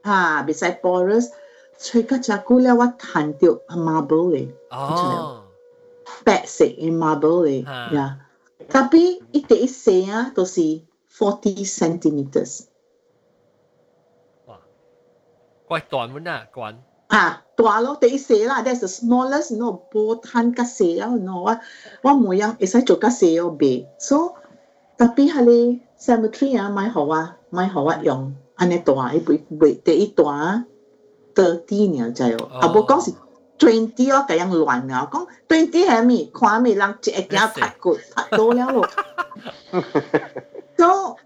吓，袂使 porous，吹个只久了，我弹到 marble 嘅，哦，白色嘅 marble 嘅，哈呀。 Tapi itu isi ya, tu si 40 centimeters. 怪短本啊，短， Ah, tua lo, tu isi lah. That's the smallest, no, botan kasi ya, no. Wa, wa mo yang isa jo kasi yo be. So, tapi hali cemetery ya, mai hawa, mai hawa yung ane tua, ibu ibu, te i tua, 30年就系，啊冇讲是 twenty 咯，咁样乱啊，讲 twenty 系咪？看咪人一日拍过拍到了咯。So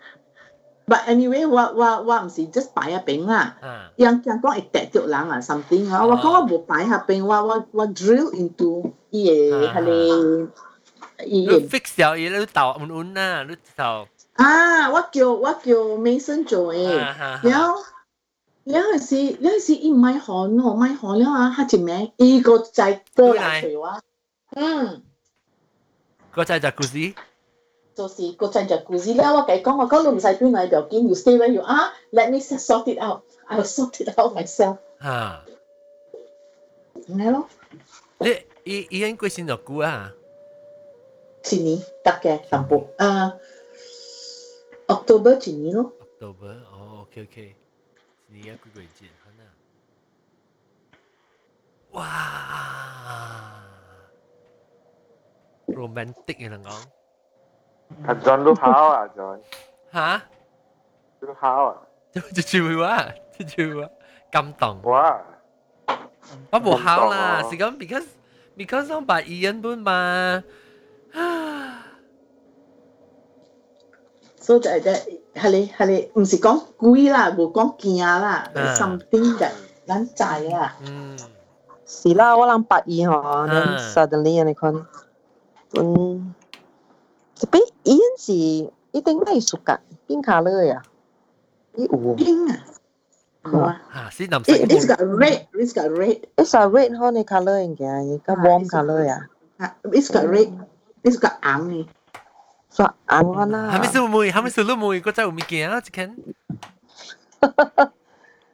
But anyway，我我我唔是 just 摆一边啦。啊，人人讲会跌着人啊，something 啊，我讲我冇摆下边，我我我 drill into 伊个系你伊你个 fix 掉嘢，你豆อุ่อุ่啊，你就啊，我叫我叫 Mason 做诶，啊哈然后 然后是然后是伊唔系寒喎，唔系寒了啊，佢一名伊个在过来陪我，嗯。个仔就故事，就是个阵就故事啦，我计讲我讲你唔使边嚟就见 you stay where you are let me sort it out I'll sort it out myself 吓，系咯，你伊伊应该先就估啊，一年得嘅淡薄诶 October 一年咯， October，哦，OK OK， 니가 그거 있지 하나 와 로맨틱이란 거 à John lúc háo à John hả? Lúc háo à. Chứ chứ chưa quá. Chứ chưa cảm động quá. Bắt buộc là chỉ because because ông bà Ian bún mà. So that that 就系啫，系你系你唔是讲贵啦，冇讲惊啦啊，something 嘅咱知啦，嗯，是啦，我谂八二嗬啊，then suddenly 你看，嗯，这边依然是一定系属㗎，边 colour 呀？依有冰啊，冇啊吓，先临死，it it's got red it's got red ，it's a red 嗬，你 colour 嚟嘅，依个 warm colour 呀，啊，it's got red it's got 暗 嘅，所以暗可啦。系咪数妹？系咪数都妹？个真有物件啊？只肯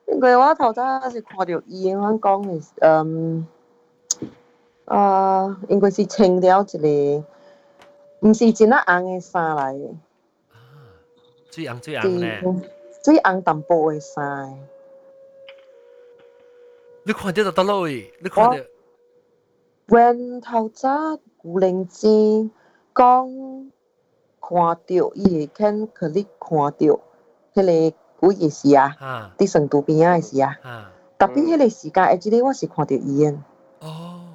因为我头先是看到伊讲讲系，嗯，啊，应该是清了一个，唔是真啊红嘅衫嚟嘅，最红最红咧，是最红淡薄嘅衫。你看到就得咯喂，你看到 when 头早古灵精讲 看到，伊会肯给你看到，迄、那个有也是啊，伫成都边啊也是啊，特别迄个时间，诶且咧我是看到伊哦，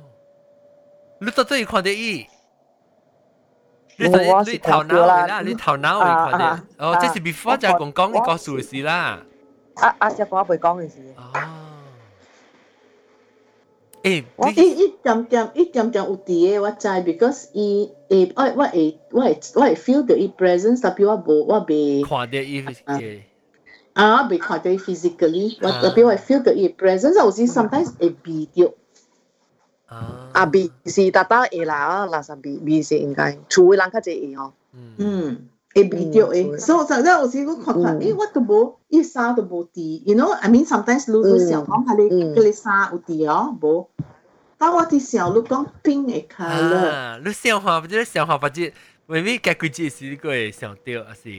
你到这里看到伊，你到脑你头脑啦，你头脑会看到，哦，这是 before 在讲讲你告诉的事啦，啊啊，只讲我未讲的事。诶，我你伊伊点点伊点点有啲嘅，我知，because 伊诶我我会我会我会 feel 到伊 presence，特别我无我未看到伊嘅，啊，我未看到伊 physically，我啊特别我会 feel 到伊 presence，有时 sometimes 会避掉，啊，啊，B 是特登会啦，垃圾 B B 是应该，除非人较济会哦。嗯， 嗯，會避掉誒，所以我實在有時我看看，嗯誒我都無，伊衫都無啲，you know，I mean sometimes 你都想講下你嗯。佢你衫有啲哦，无，但我啲想你講 pink 嘅 colour。啊，你想法不知想法不知，未必解決這事個會想掉啊是，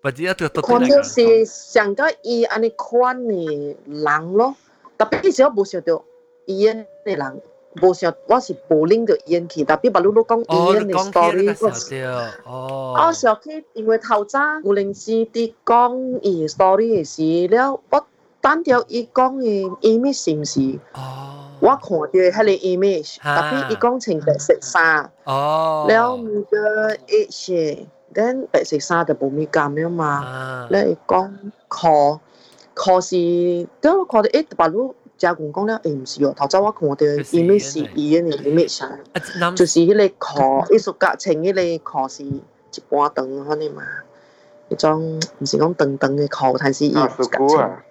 不知要到到看到是上個伊安尼款嘅人咯，特別是我無想到伊嘅人，无想我是无拎到伊去，特别把你讲哦，伊嘅你讲起你 story，个我想到，哦，我想起因为头早有零时啲讲伊 story 嘅事了，我单调伊讲嘅 image 是唔是？哦，我看到迄个 image，特啊别伊讲穿白色衫。哦，了毋过 H，then 白色衫就无美感了嘛。啊，你会讲裤裤是，当我看到诶，白佬 加工讲了，诶毋是哦，头早我看到就是 image 是伊嘅 image 啊，啊，男就是迄个裤，艺术家穿迄个裤是一半长嗰啲嘛，迄种毋是讲长长嘅裤，但是伊啊，สุกู啊，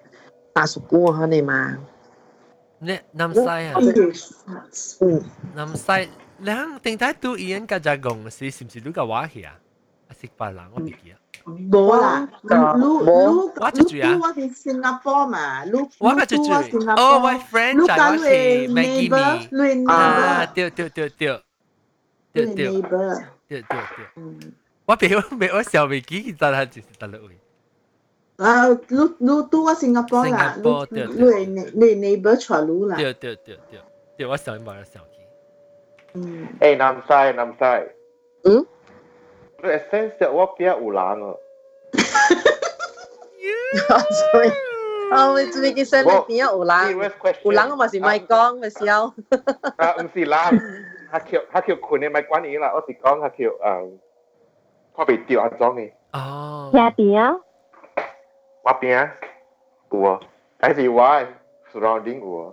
大叔姑嗰啲嘛，你南西啊，嗯，南西，你肯定睇到伊人家只讲是是唔是你个话去啊？啊，识白人我唔记啊， 无啦，个你你我住住啊你我喺新加坡嘛，你我个住住我新加，哦，我坡， friend 你就我讲是你 Maggie neighbor， Me，你啊， neighbor，对对对对你对对 neighbor，对对对，嗯，我俾我俾我小未记，其实系就是得啦喂。啊，你你都我新加坡啦，新加坡你对你系你 neighbor 出路啦，对对对对对，我想买咗相机。嗯，诶南西南西，嗯， essential wapia ulang. Sorry. Oh, it's making sense of me ulang. Ulang mà là mai con mà sao? À, ừ, không phải là, ha kiểu ha kiểu quần này mai quan ý tôi chỉ con ha à, qua bị tiêu ăn trong này. Oh. Nhà bia. Wapia. Ủa, cái gì why? Surrounding ủa.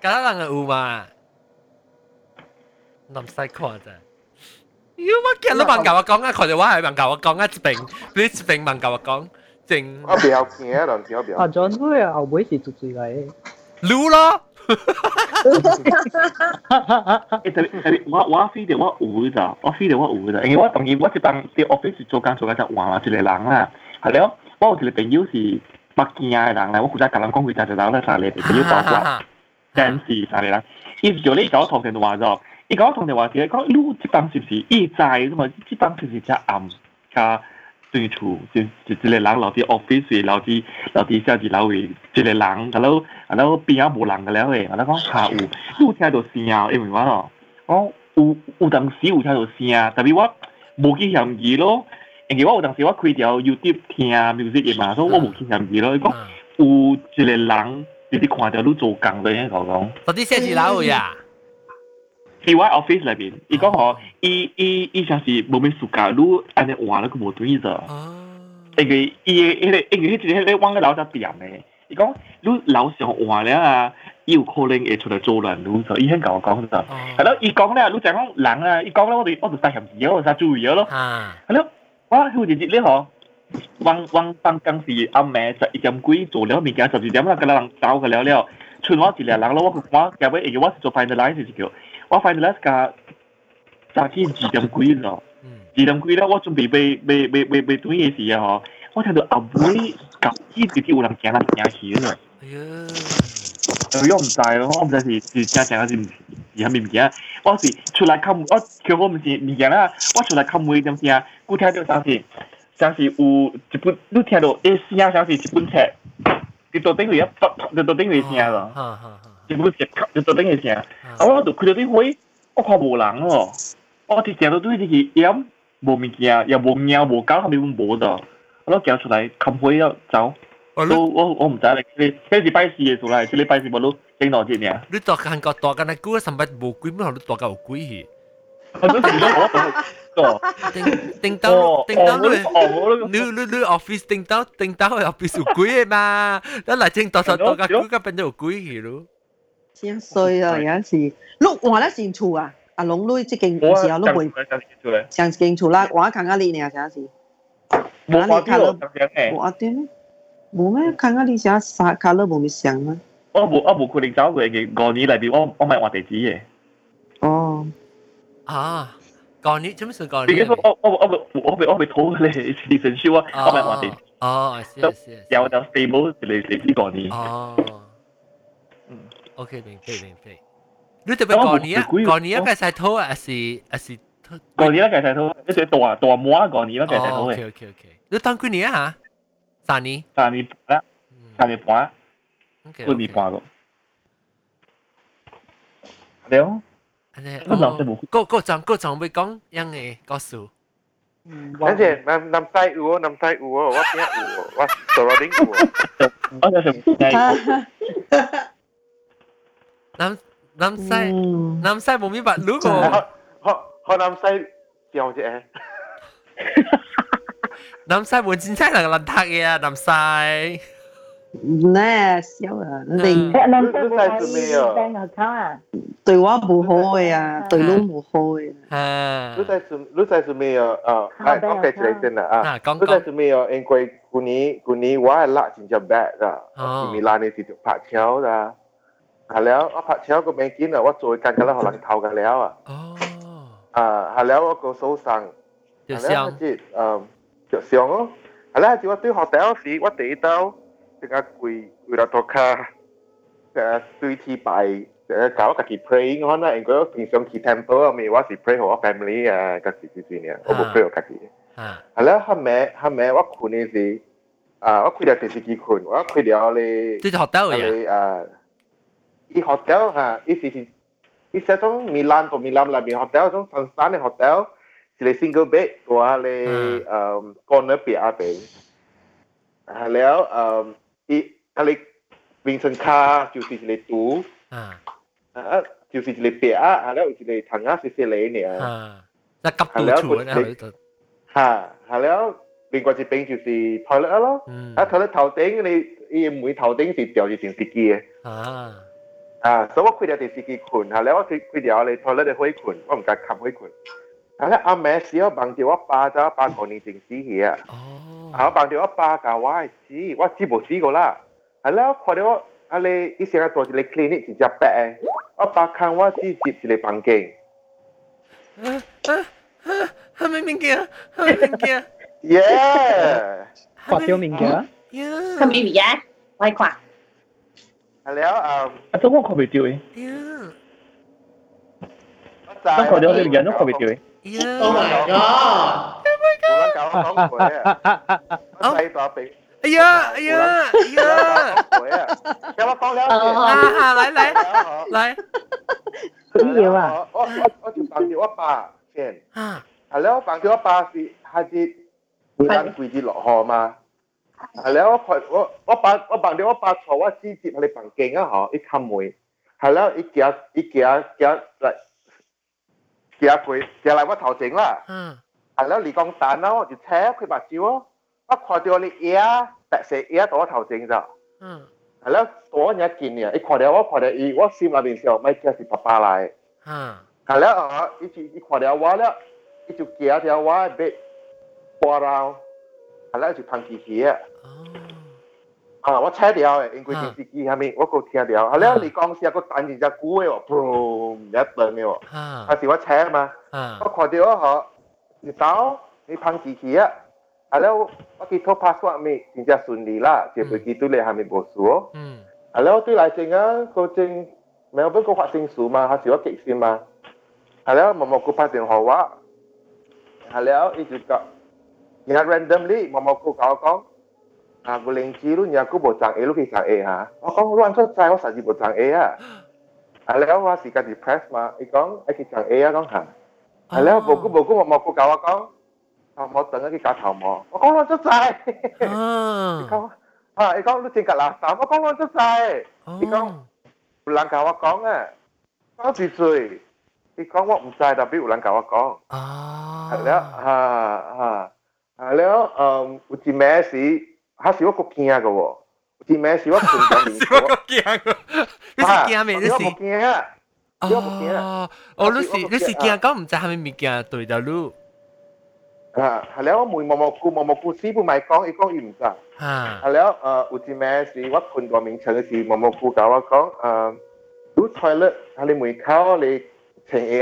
Cái là người ủa mà. Nằm sai khỏi rồi. 妖我见你问教我讲啊，佢哋话系问教我讲啊，一边你一边问教我讲，正我比较惊啊，两条我比较啊，John 会啊，后尾是做最嚟。撸咯。诶，但但我我 feel 到我有咋，我 feel 到我有咋，因为我当然我一帮啲 office 做工做紧就话一个人啦，系咯，我有一个朋友是北京嘅人咧，我负责甲人讲佢就就人咧，三个朋友包括，真是三个人，伊就你搞通电话咗， 伊搞通电话时讲，你这帮是不是意在咁嘛？这帮是不是只暗加？对处就就一个人留啲 office 留啲留啲写字楼嘅一个人，然后然后边啊无人嘅了诶，然后讲下有有听到声啊，因为我咯，我有有当时有听到声啊，特别我无去嫌疑咯，因为我有当时我开条 YouTube 听 music 嘅嘛，所以我无去嫌疑咯。讲有一个人你哋看到你做工嘅喺度讲，到底写字楼呀？喺 我 office 里边，伊讲嗬，伊伊伊像是冇咩暑假，你安尼换了个无对咗。因为伊迄个，因为迄个迄个往个老早店嘅，伊讲你老上换了啊，伊有可能会出来做乱路，所以伊先甲我讲咗。系咯，伊讲咧，你就讲人啊，伊讲咧，我哋我就使嫌疑，我就使注意咯。系咯，我好似日咧嗬，往往办公室暗暝十一点几做了物件，十二点啦，个人走去了了，剩我一个人咯，我我夹尾，因为我是做 finalize 是叫。 我 finalize 架早起二点几咯，二点几咧，我准备被被被被被对嘢事啊！嗬，我听到阿妹夹起直接有人行嚟行去咯。哎呀！我唔知咯，我唔知是是正正还是是系咪物件？我是出来看，我叫我唔是物件啦，我出来看妹点先啊？我听到像是像是有一本，你听到诶声像是一本册，你到顶位啊，你到顶位声咯。 一本册，你到顶位声。啊！我就开到啲会，我看无人哦。我直接都对啲盐无物件，又无猫无狗，后面冇的。我都行出来看会要走。我我我唔知咧，你你礼拜四嘅出来，即礼拜四冇都整到啲呢？你大韩国大紧你估上班无鬼，咩你大紧有鬼去？我都系我都叮叮到叮到你，你你你 office 叮到叮到 office 有鬼嘛？你嚟整大大大个鬼，咁变咗有鬼去咯。 真衰啊！有阵时，碌话咧善处啊，阿龙女即件时候碌会上劲处啦，话看下你呢，有阵时。冇话啲咯，冇话啲咩？冇咩？看下你写啥 color 冇咪上啊？我冇我冇决定走佢嘅过年里边，我我咪话地址嘅。哦。啊！过年做咩事过年？我我我我我被我被拖你你成烧啊！我咪话地址。哦，系系系。有就 stable 嚟嚟啲过年。哦。 OK，明白明白。你特别过年啊？过年啊，计晒拖啊，还是还是？过年啦，计晒拖，一只大大模啊，过年啦，计晒拖嘅。 OK OK OK。你当几年啊？三年。三年啦，三年半。半年半个。对哦。我谂都冇。个个阵个阵会讲样嘅故事。而且南南西有南西有我边有我做咗点有。我就是 南南西南西冇明白如果学学南西掉啫。南西换战车能能拍嘢啊，南西。呢笑啊！你南西系订 account 啊？对我唔好嘅啊，对你唔好嘅。啊！你在做你在做咩啊？啊，系我计起真啦啊！你在做咩啊？因为旧年旧年我系辣真正 bad 㗎，米兰呢条拍桥㗎。 หันแล้วพราเชลก็เมกินอะว่าสวยกันกันแล้วหลังเทากันแล้วอะอ่าหันแล้วก็โซสังหันแล้วจีเอ่อเจียวเซีหัแล้วจีว่าตื้อหอแต๋สีว่าตีเต้าถึงอากุยกุยระตคาจะซื้อที่ไปจะกล่าวกับกี่เพลงเขาหน่าเองก็ถึงเซียงที่เทมเพิลมีว่าสีเพลงหัวแฟมิลี่อะกับสีซีเนี่ยโอ้โหเพลกับกี่หันแล้วฮัมแม่ฮัมแม่ว่าคุณนี่สิอ่าว่าคุยเดียวติดสิกี่คนว่าคุยเดียวเลยที่หอแต๋วอะอ่า i hotel ha i si i sa tong milan to milan la bi hotel tong san san hotel si le single bed to ha le um corner pi a pe ha le um i ha le wing san ka ju si le tu ha ha ju si le pe a ha le si le thang a si si le ne ha la kap tu chu na ha ha le 邊個接頂就是 toilet 咯，啊 toilet 頭頂你你每頭頂是掉住電視機嘅。啊啊，所以我开条电视机困，后来我开开条你台咧你可以困，我唔敢冚开困。后来阿妹时我帮住我爸就我爸过年正死去啊，哦，啊我帮住我爸教我系死，我知冇死过啦。后来我看到我啊你以前做一个 clinic 一只白嘅，我爸看我只接一个房间，啊啊啊，系咪物件？系咪物件？ แล้วเอ่อต้องขอไปติวเองต้องขอเดี๋ยวเดี๋ยวต้องขอไปติวเอง Oh my god Oh my god กูรักเขาต้องสวยอ่ะใส่ต่อไปเยอะเยอะเยอะสวยอ่ะแค่ว่าต้องแล้วอ่าอ่าไหลไหลไหลคือเยอะอ่ะอ๋ออ๋อจุดบางทีว่าป่าเช่นอ่าแล้วบางทีว่าป่าสิฮาจิกูรักกูจีหล่อหอมา 系咯，我陪我我爸我帮住我爸坐我直接喺你房间啊，嗬，一冚门，系咯，一夹一夹夹嚟夹佢夹嚟我头前啦，嗯，系咯，你讲蛋啦，我就扯佢白蕉啊，我看到你嘢白色嘢到我头前就。嗯，系咯，多人见嘅，一看到我看到伊，我心里边时候咪叫是爸爸嚟，啊，系咯，啊，一就一看到我咧，一就夹条我俾挂到， 系咯，就喷气气啊，哦，啊，我扯掉嘅，因为电视机下面我个听到，系咯，你讲时个弹住只鼓嘅喎，boom 一顿嘅喎，啊，系时我扯嘛，啊我，看到我你到你喷气气啊，系咯，我记拖 password 咪真正顺利啦，就会记到你系咪冇数。嗯，系咯，对嚟证啊，个证咪有俾个发证书嘛，系时我极先嘛。系咯，默默佢拍电话，系咯，一直讲，而家 randomly 默默佢教我讲，啊个领子咯，然后佢冇赚 A nga randomly mama ko ka con, à cô lên chi luôn nhà cô bộ trang A lúc khi trang A ha nó con luôn xuất trai nó sao gì bộ trang A à à lẽ hoa sĩ cái depressed mà. Ý con ấy khi trang A á con hả? À lẽ à. bộ cô bộ cô mà mà cô cậu à. con à mà tận cái cá thầu mà nó con loan xuất trai à. Ý con lúc trên cả là sao nó con luôn xuất trai ý con lăng làng cậu con à nó gì rồi? Ý con không trai đặc biệt làng cậu con. À. Lẽ ha ha 系了，嗯，有一咩事，系是我个惊嘅喎。有一咩事我困咗面是我个惊啊，你是惊咩？你是我冇惊啊，我冇惊啊。哦，哦，你是你是惊讲唔知系咪物件对到路，啊，系了，我每默默顾默默顾师傅咪讲，伊讲伊唔知。吓，系了，诶，有一咩事我困咗面层时，默默顾教我讲，诶，如 toilet 喺你门口你请 A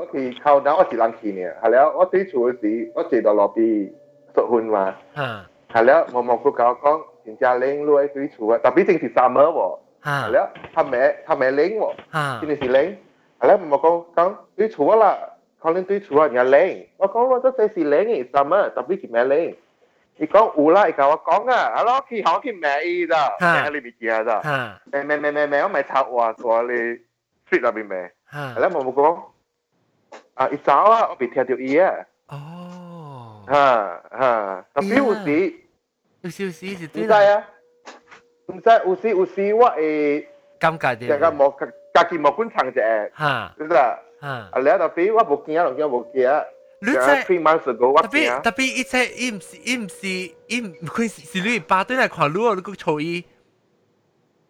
我是靠那我是人去呢，后来我最初的时，我坐到路边结婚嘛，后来我冇佢教讲，人家领路喺最初啊，特别正是 summer 喎，后来他没他没领喎，真係是领，后来冇讲讲最初啦，可能最初啊人家领，我讲我都真是领嘅 summer，特别是咩领。伊讲有啦，伊甲我讲啊，啊咯，去好去买伊啦，买你咪见啊，买买买买买，我买插话，我哩 street 那边买，啊，然后我讲。啊！一早啊，我未听到伊啊，哦，吓吓，特别有时有少少是唔对啦，知啊，唔知有时有时我会尴尬啲，成个冇家己冇管长者，吓知啦？吓，啊，你特别我冇见啊，两件冇见啊，你成在 three months ago 我特见啊，别特别一切伊唔是伊唔是伊唔佢是是你爸对嚟看路，你个嘈伊，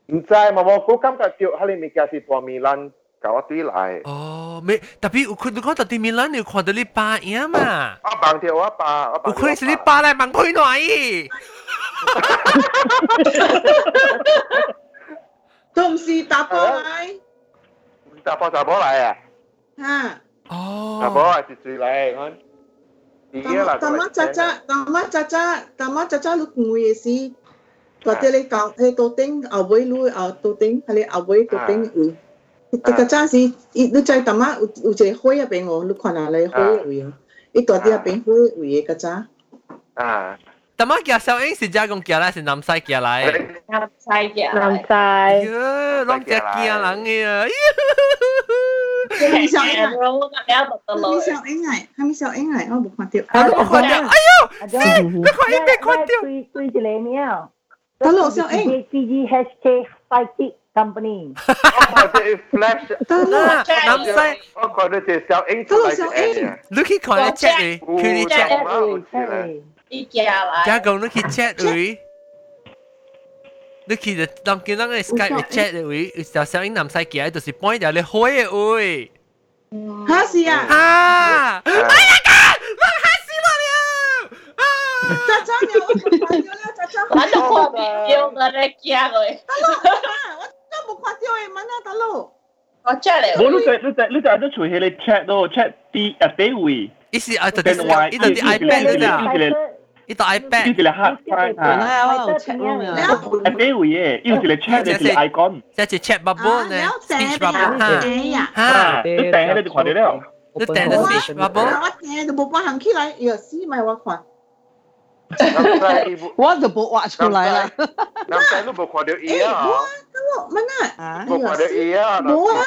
唔知冇冇，我感觉叫喺你物件是大米兰 搞我对来，哦，没特别有佢你讲特别面咱你有看到你爸样嘛？我帮条我爸，我有帮可能是你爸来问佢耐伊，都唔是打波嚟大波大波嚟啊！吓。哦，大波系是最嚟，我第一啦，当妈喳喳，当妈喳喳，当妈喳喳，你讲嘅事，嗰啲你讲喺度顶后尾路后度顶，系你后尾度顶 位。你个阵时，你你在当妈有有一个灰入边我，你看下你灰位啊，你嗰啲入边灰位嘅个阵。啊。 但系叫小英是家公叫来，是南西叫来。南西嘅，南西，呀，啷只叫人嘅啊！系咪小英啊？我个了读得落系咪。小英啊？系咪小英啊？我冇看到。啊，我看到，哎呦，阿是，你看一边看到。对对一个喵。 Hello，小英。 PG hashtag psychic company。我 company. oh, flash. Itulah. Namsai. Oh, kau tu siao ing. Tu siao ing. Look at kau ni chat ni. Kau ni chat. Jangan kau look at chat đi, Look at the kia nang ni Skype ni chat ni. Siao siao ing namsai kia đó là point dia le hoi oi. Ha si ya. Ha. Ai ya ka. Mak ha si mak ya. Cha cha ni. Cha cha. Lah tu kau dia ngare kia kau. 冇看到诶，问下大佬。我出嚟。冇你就你就你就喺度随起你 check 咯，check 啲啊啲位。意思啊，就啲，呢度啲 iPad 嗰度，呢度 iPad。呢个 hard drive 啊。系啊，我有 check 咯咩？啊啲位嘅，要是你 check 你是 icon。即系 chat bubble 呢，speech bubble 吓吓，你订你就看到了。你订咗 speech bubble。我订就冇办行起来，又是咪我看。 我就冇画出来啦。南西都冇看到伊啊！我问啊，冇看到伊啊！冇啊！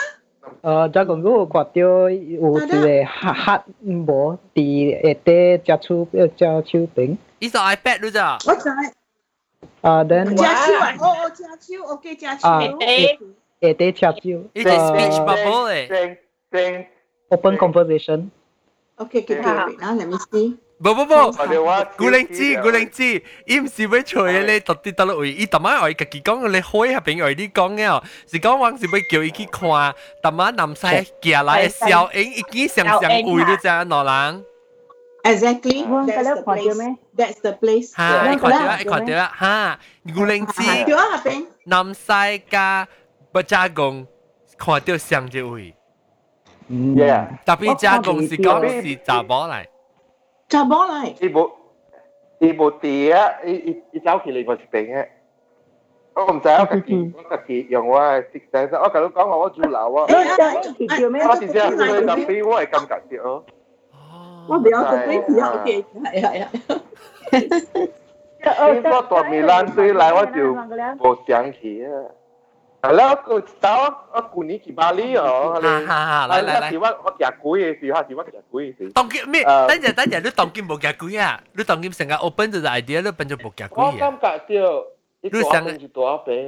呃，再讲嗰个看到有一个黑黑无伫下底只手只手边。呢个 iPad 咯咋？我知。啊，then 只手啊，哦哦，只手，OK，只手。啊，下底只手。呢个 speech bubble 嚟。正正。 Open conversation。 OK，OK，OK，嗱，let me see。 不不不，古灵知古灵知，伊唔是要吹嘅咧，特啲得落位。伊特晚我家己讲你开下边我啲讲嘅，是讲我是要叫伊去看，特晚南西行来嘅小影已经上上位了咋，罗人。 Exactly. That's the place. That's the place. 吓，你看到啦，你看到啦，吓，古灵知。叫啊，边？南西加不加工，看到上一位。 Yeah。特别加工是讲是查某嚟。 查某嚟。伊无伊无地啊！伊伊伊走起嚟我一边嘅。我唔知我家己我家己用我系识仔，我甲你讲话我住楼啊。我直接去去特别我系咁夹啲咯。我唔要特别只有 OK，系系系。经过大米兰水来我就无想起 啊。系啦，我走我旧年去巴黎哦。哈哈，来来来。是我我行鬼嘅时，系是我行鬼嘅时。当剑咩？等阵等阵，你当剑冇行鬼啊！你当剑成个 open 就 idea，你变咗冇行鬼我啊！感觉到。你上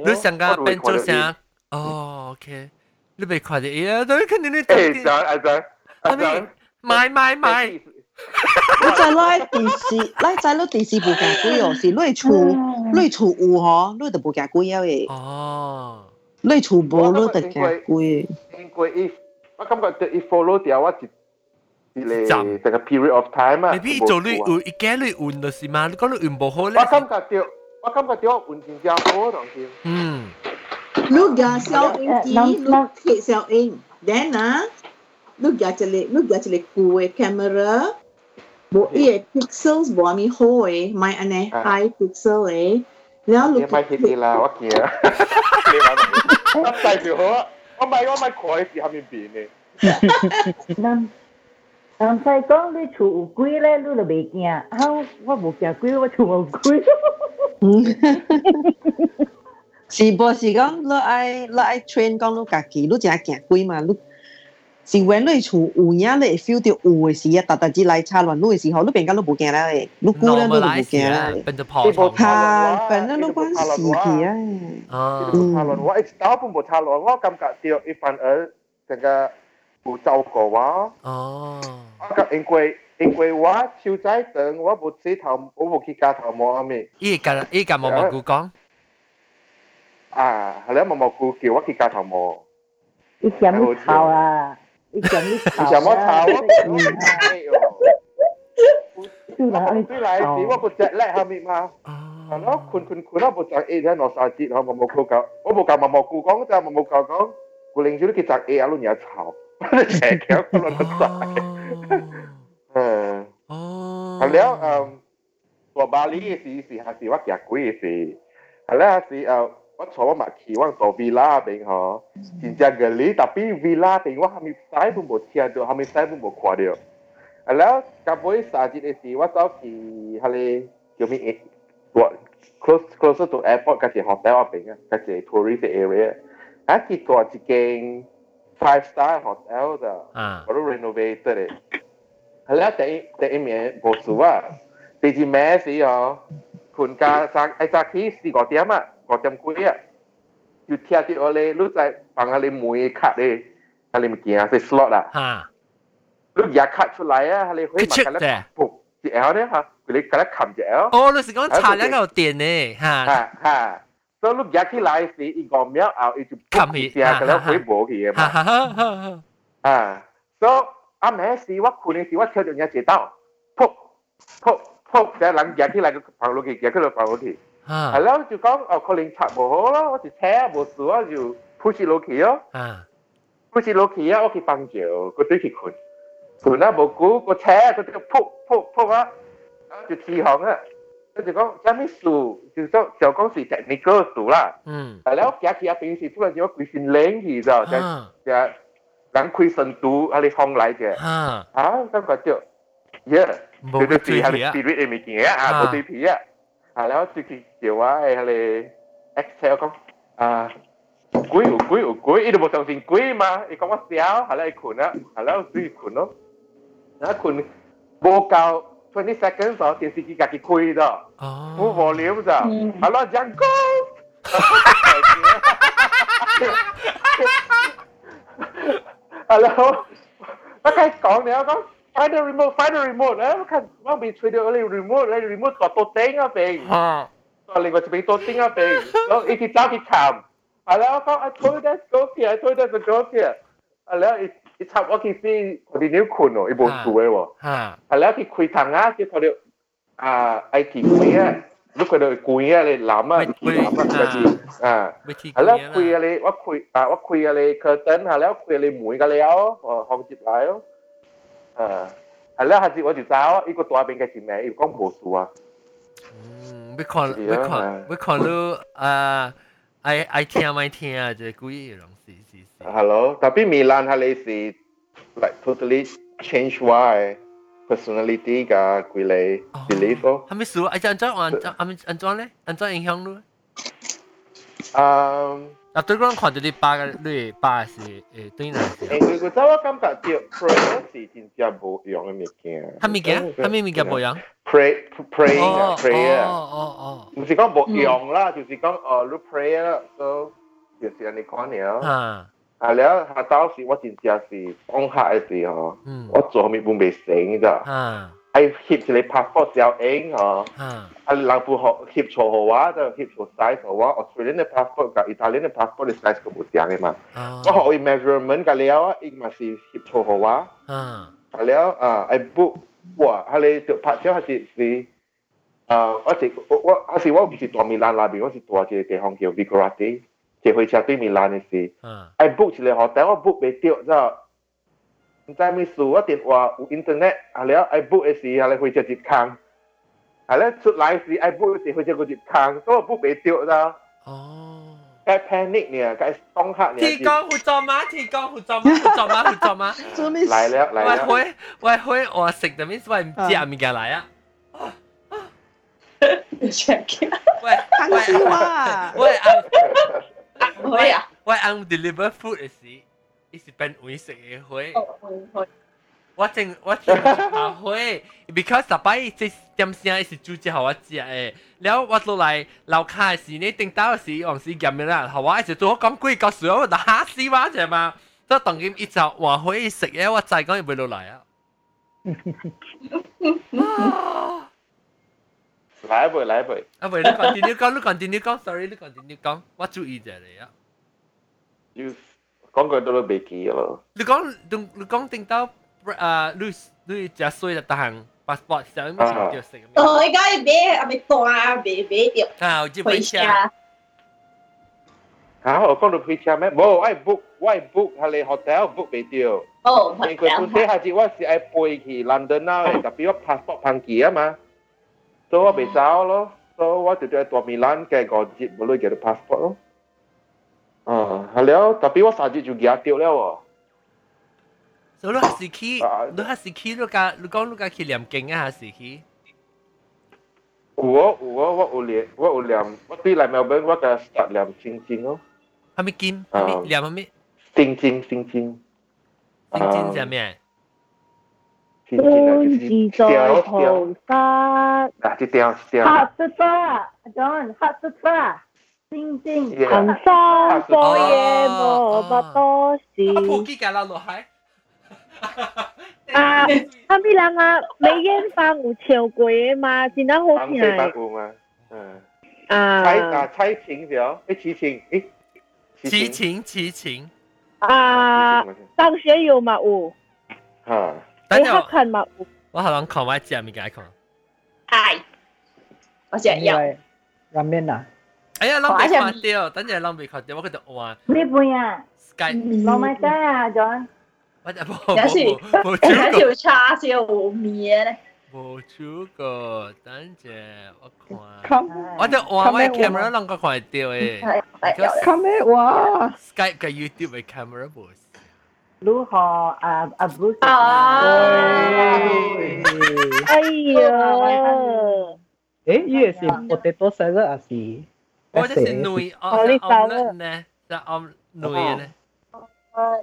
你上个变做啥？哦，OK，你未看到嘢啊？你肯定你当剑。诶，阿仔，阿仔，买买买！你在拉电视，拉在攞电视部行鬼哦，是攞厝攞厝有嗬，攞就冇行鬼嘅。哦。 你厝无你就行鬼。因为伊，我感觉到伊 follow 掉我一一个成个 period of time 啊。你必做你运，伊加你运就是嘛？你讲你运无好咧。我感觉到，我感觉到我运真正好当时。嗯。你夹小英机，你贴小英，then 啊，你夹一个，你夹一个旧嘅 camera，冇伊嘅 pixels 冇咁好嘅，唔系安尼 high pixel 嘅。 然后你咪贴啲啦，我见啊。你话我细条好，我咪我咪盖喺下面边嘅。南南西讲你厝有鬼咧，你就袂惊。啊，我无惊鬼，我厝冇鬼。是无是讲你爱你爱 train 讲你家己，你真系惊鬼嘛？你 是when 你厝有影，你会 feel 到有嘅时啊，特特之来插乱你嘅时候，你变紧你无惊啦诶，你估咧你就无惊啦。变咗破窗。系，变咗你关事气啊。哦。插乱我一打半部插乱，我感觉到一反而成个有照顾我。哦。我觉因为因为我手仔长，我无洗头，我无去加头毛咩。伊个伊个毛毛菇讲。啊，系啦，毛毛菇叫我去加头毛。你嫌你吵啊！ Diciamo diciamo a Ciao Tui lai si wa bu jai lai hami ma Kalau kun kun kun lah bu jai eh dia no sa jit ha mamu ku ka Oh bu ka mamu ku kong ta mamu ka kong Ku ling juri ki jai eh alu nya Ciao Jai kia ku lo na sai แล้วตัวบาลีสีสีหาสีว่าอยากคุยสีแล้วสีเอ่อ macam mak kiwang so villa bing ho jinjang geli tapi villa bing wa kami sai pun bo tia do kami sai pun bo kwa dia ala ka boy sa jit e si wa tao ki hale kyo mi e what close closer to airport ka je hotel bing ka je tourist area ha ki to ti king five star hotel da baru renovated eh ala ta ta e mi bo suwa จริงแม้สิอ๋อคุณกาซักไอซักที่สี่ก่อเตียมอะ 一面冇数啊，第二咩事哦？盘价早诶早起四个点啊，个点几啊？要听啲我哋，你在帮我哋每卡咧，我哋唔见啊，系 slot 啦。吓，你日卡出嚟啊，你可以买紧咧，ปุ๊只 L 咧吓，佢哋紧咧冚只 L。哦，你是讲查两个电呢吓，吓吓，所以你日起来时，一个秒后，佢就冚起只佢咧会冇嘅嘛。哈哈哈，啊，所以阿咩事我困嘅时，我跳到一只刀，噗噗噗，只人日起来个跑落去，日起来跑落 去。系吓，咯，就讲哦，可能插冇好咯，我就车冇事，我就 push 落去咯。吓， push 落去啊，我去帮住，佢对佢困，困啊冇估个车，佢就噗噗噗啊，就起航啊。佢就讲有咩事，就讲就讲是 technical 事啦。嗯，系啦，我夹起阿平时突然之间佢先领起就就吓，就人开深度，阿你放嚟嘅。吓，啊，感觉到，yeah，冇对对追系你皮啊， spirit 嘅物件啊，冇对皮啊。 แล้วจริงๆเดี๋ยวว่าไอ้ทะเลเอ็กเซลก็อ่ากุ้ยกุ้ยกุ้ยอีดูบทส่งสิ่งกุ้ยมาอีก็ว่าเสียวฮัลโหลไอ้ขุนนะฮัลโหลซื้อขุนเนาะนะคุณโบเกา20 seconds ต่อเสียงสิกิกากิคุยดอกผู้บอลิวจ้ะหาแล้วจังกูแล้วแล้วใครกองแล้วก็ find the remote find the remote แล้วมันมันเป็น trade only รรีโมทแล้ว remote ตัวตัวเต็งอะเป็นตอนเล็กก็จะเป็นตัวเต็งอะเป็นแล้วอีกทีเจ้าที่ทำแล้วก็ไอ้ทั told that go here I told that go here แล้วอีกอีทำว่าคิดซี่คนนิ้วคุณเนาะอีบนสวยว่ะแล้วที่คุยทางง่ายที่ขาเดียวอ่าไอ้ที่คุยอะลูกคนเดียวคุยอะไรล้ำอะคุยล้ำอะจริงอ่าแล้วคุยอะไรว่าคุยอ่าว่าคุยอะไรเคอร์เตนฮะแล้วคุยอะไรหมุยกันแล้วห้องจิบแล้ว 啊，係啦，下次我就找一個大邊嘅前面，又講無數啊。嗯，你看，你看，你看到啊，愛愛聽咪聽啊，就故意用試試試。Hello，特別米蘭係你是 like totally change why personality 嘅佢嚟 belief 咯。係咪數？阿張張，阿阿阿張咧，阿張影響咯。嗯。那对个人看，就是八个、六、八是，诶，对啦。诶，我我我，感觉这 prayer 是真正无用的物件。他没用，他没没用。pray pray prayer，哦哦哦，就是讲无用啦，就是讲呃，如 prayer 都就是安尼讲，你啊，啊，你啊，到时我真正是放下的是吼，我做后不被省的。系翕一个 passport 小影嗬。吓，啊，人部学协错嘅话就协错 size 嘅话，Australian 嘅 passport 同 Italian 嘅 passport 嘅 size 佢冇一样嘅嘛。我学 measurement 嘅了啊，亦嘛是协错嘅话，吓，啊了啊，I book 哇，系你就拍照系是是啊，我是我我系是我唔是大米兰那边，我是大一个地方叫 Vigorati，坐火车对米兰嘅事吓， ，I book 一个 hotel，我 book 未掉咋。唔 知咩事，我电话有 internet，系了 I book 嘅时系你会就接坑。系咧出嚟时，I book 时佢就个接坑，所以我 book 未掉咋。哦，该 panic 呢，该当刻呢。提供胡作吗？提供胡作吗？胡作吗？胡作吗？做咩事？嚟了嚟了。我会我会我食的面，我唔知阿物件来啊。 check 喂看笑啊！喂按唔可以啊？我按 deliver food 嘅时， 一直变为食嘅会。我真我真后悔，because 十摆即点声是煮只互我食诶，了我落来楼骹诶时，你顶到时用时咸面啦，互我一直做咁贵到水，我就吓死我只嘛，所以当今一就换回食嘢，我再讲又袂落来啊。来袂来袂，啊袂，你 continue 讲，你 continue 讲，sorry，你 continue 讲，我注意者你啊。You 讲句都都袂记咯。你讲，你你讲定到啊，你你食水就得闲 passport 就唔成就成。哦，而家买係咪大買買掉？啊，我接回家。嚇！我講到回家咩？冇，我 book 我 book 係你 hotel book 未掉。哦，hotel。佢本身下次我是愛飛去 London 啊，特別我 passport 翻機啊嘛，所以我未走咯，所以我就喺大米蘭嘅個接冇攞嘅 passport 咯。啊，系了，特别我三日就惊掉了喎。所以你系时期，你系时期，你讲你讲你讲去念经啊，系时期。 我我我有念我有念，我对嚟 Melbourne 我嘅 start 念星星咯，系咪金？啊系咪两系咪？星星星星，星星系咩？星星啊观就是自在雕雕，菩萨，啊，即雕雕，黑色花，John，黑色花， 星星 Yeah 行山播夜无不多我事。机架落落海。啊，后尾人啊，梅艳芳有唱过的嘛，真系好啱四百听五嘛，嗯，猜啊啊猜情咗，诶痴情，诶痴情痴情。啊！当学有嘛有，吓，你等阵黑看嘛有。我可能看我只物件看。系，我成日有。 ramen ramen à 哎呀，拢未看到，等阵拢未看到，我佢就换呢半啊， Skype，攞咪仔啊，John。我就冇有时冇冇有煮过，条叉烧面咧，冇煮过，等阵我看。 come 我就换我 Camera camera 拢个看得到诶系系有。 come 哇 Skype 嘅 YouTube 嘅 camera 冇。如何啊啊 Bruce？啊！哎呀，诶呢个是 potato salad 还是 我就是女，哦，哦你系搞了 omelette 呢，系 om 女嘅呢。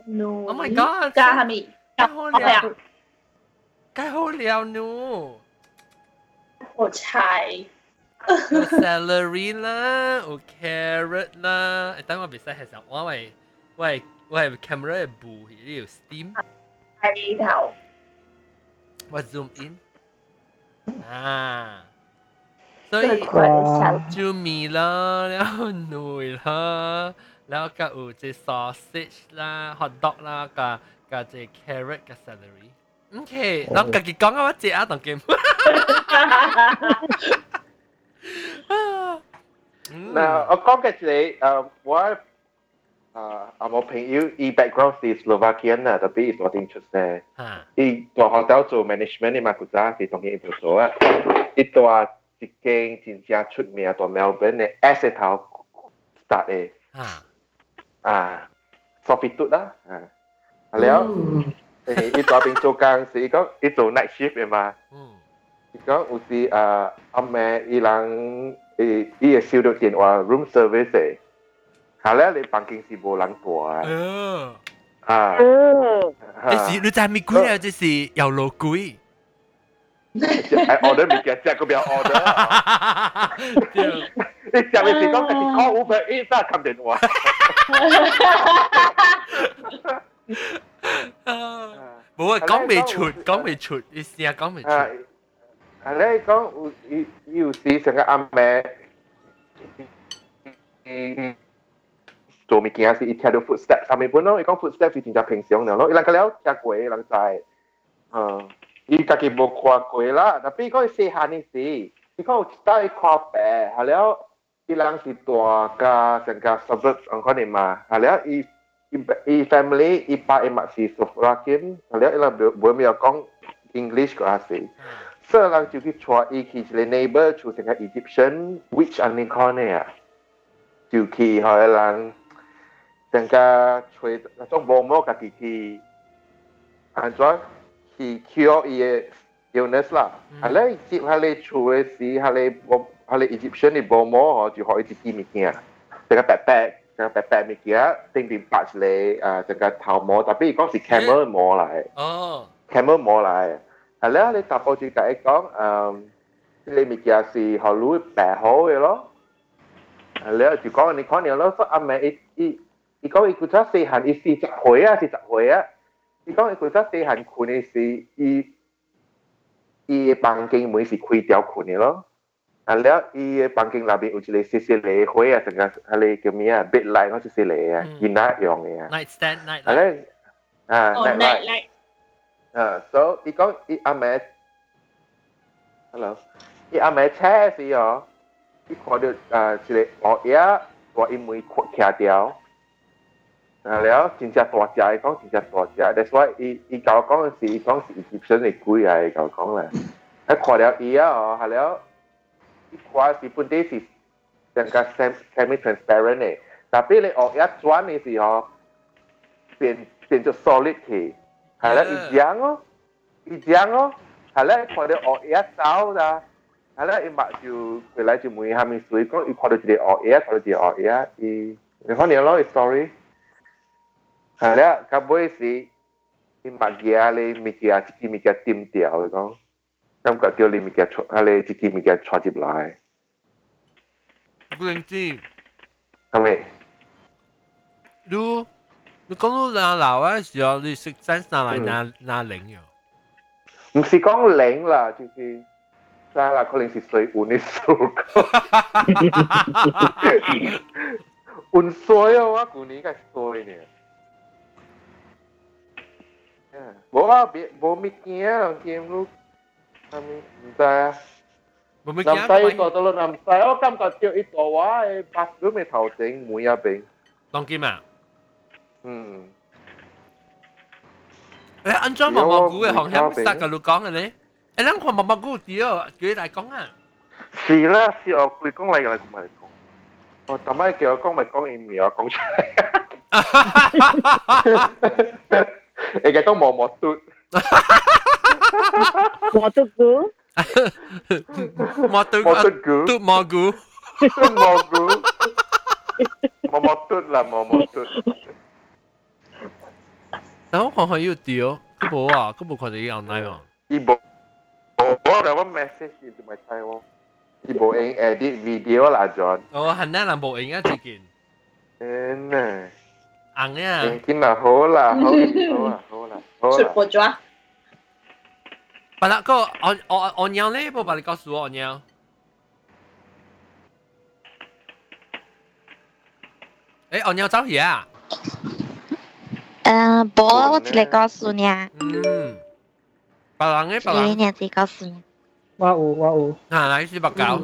no。 Oh my god！加系咪？加好系啊了，加好了呢。我猜。有 celery 啦，有 carrot 啦。诶等我别使系时候，我系我系我系 camera 嘅布，呢条 steam，系头。我 zoom in 啊， 所以就米啦，然後餼啦，然後個有隻 sausage 啦、hot dog 啦，個個隻 carrot 個 celery。OK，我自己講啊，我只啊同佢。嗱，我講嘅係誒，我啊，我朋友伊 background 是 Slovakian 啊，特別 is 我哋出聲。伊個學校做 management 嘅嘛，佢就係同佢做啊，伊做啊。一间真正出名在 Melbourne 的 S 头 start 的 ฮะ 啊，Sophie 嘟啦啊，แล้ว诶伊在边做工是伊讲伊做 night shift 的嘛， อืม 伊讲有时啊暗暝伊人伊伊会收到电话 room service 的，后来你房间是无人住 เอ 的 อ 啊，嗯，你是你就咪鬼啊，即是又老鬼， 诶 order 物件食个表 order。对你上面是讲系 call Uber Eats 啊，揿电话。冇啊，讲未出，讲未出，你试下讲未出，啊，系咧讲有有有时成个暗暝，嗯，做物件是伊听到 footstep，上面本咯，伊讲 footstep 是真正平常嘅咯，伊人个了食过，人知，嗯， 伊家己无看过啦，但系讲伊细汉嘅事，伊讲有一带看白，系了，伊人是大家成个 suburb 咁可能嘛，系了伊。伊伊 family 伊爸伊妈是 Slovakian，系了伊人冇冇咩讲 English 个阿是。所以人就去带伊去一个 neighbor 做成个 Egyptian witch 安尼讲呢啊，就去互人成个吹那种毛毛家己去安怎 去 cure 伊嘅 illness 啦。系咧接下你做嘅时，下你毛下你 Egyptian 嘅毛毛，就可以自己物件，成个白白。成个白白物件，定定拔出嚟，诶成个头毛，特别讲是 camel 毛嚟。哦， camel 摸嚟，系咧你答我住解讲，诶，你咪件是学女白好嘅咯，系咧就讲你讲你咯，所以阿妹伊伊伊讲伊佢出细汉伊四十岁啊，四十岁啊， 伊讲伊负责细汉困诶是，伊伊诶房间门是开条困诶咯。啊了，伊诶房间内边有一个细细蕾花啊，成个迄个叫咩啊？bed light 嗰只细蕾啊，伊那用诶啊。night stand night light。啊咧，啊 night light。啊，so 伊讲伊阿妹，hello，伊阿妹车时哦，伊看到啊一个乌鸦，我因为徛掉。啊了真正大只，伊讲真正大只，that's why 伊伊甲我讲嘅是，伊讲是伊接身嘅鬼啊，伊甲我讲啦，一看了伊啊哦，系了，伊看是本地是成个 semi transparent 嘅，但系你学嘢转嘅时候，变变咗 solid 去。系啦，一样哦，一样哦，系咧，佢哋学一手咋， 系啦，伊目就回来就问下面水讲，伊看到一个学嘢，看到一个学嘢，伊你看你攞 story，系啦，咁尾时伊目 Hala, kapwe si, i magia le mikia chỉ mikia tim tiao le kong. Nam ka kyo le mikia ale tiki mikia chua jip lai. Buen ti. Kame. Lu, lu kong lu la lao ấy giờ lu sức sẵn sàng lại na na lĩnh rồi. Không si kong lĩnh là, chỉ si. Ra là có lệnh si sui uni su. Un soi quá cú ní cái soi này. Yeah. Bố bố miknya lang kim lu. Kami ta. Bố miknya. Nam tay ko to lu nam tay o kam ka tio i to wa e bas lu me tao ching mu ya kim à? Hmm. Ê, anh cho mọc mọc cũ hồng hẻm sắc cả lu con rồi đấy. Ê, lắm khoảng mọc mọc cũ tí ơ, cứ lại con à. Sì là, sì ở quỳ con lại là cũng mày con. Ờ, tầm ai kêu con mày con em mì ở con chạy 讲嚟嘅，唔系讲。我特咪叫我讲咪讲，唔系我讲出嚟。你嘅都冇冇嘟。冇嘟菇。冇嘟冇嘟菇。嘟蘑菇。嘟蘑菇。冇冇嘟啦，冇冇嘟。但我看看要掉，佢冇啊，佢冇看到要奶啊。伊冇。我哋个 message 就咪睇喎，伊冇影 edit video 啦，John。哦，系呢，人冇影啊，自件。诶呢？ 硬啊！影见啦，好啦，好，好啦，好啦，好啦。直播咗。把那个我我我娘咧，不把你告诉我娘。诶，我娘走去啊？嗯，不，我只嚟告诉你啊。嗯。白人嘅白人。你你自己告诉你。我有我有。啊，来是白狗。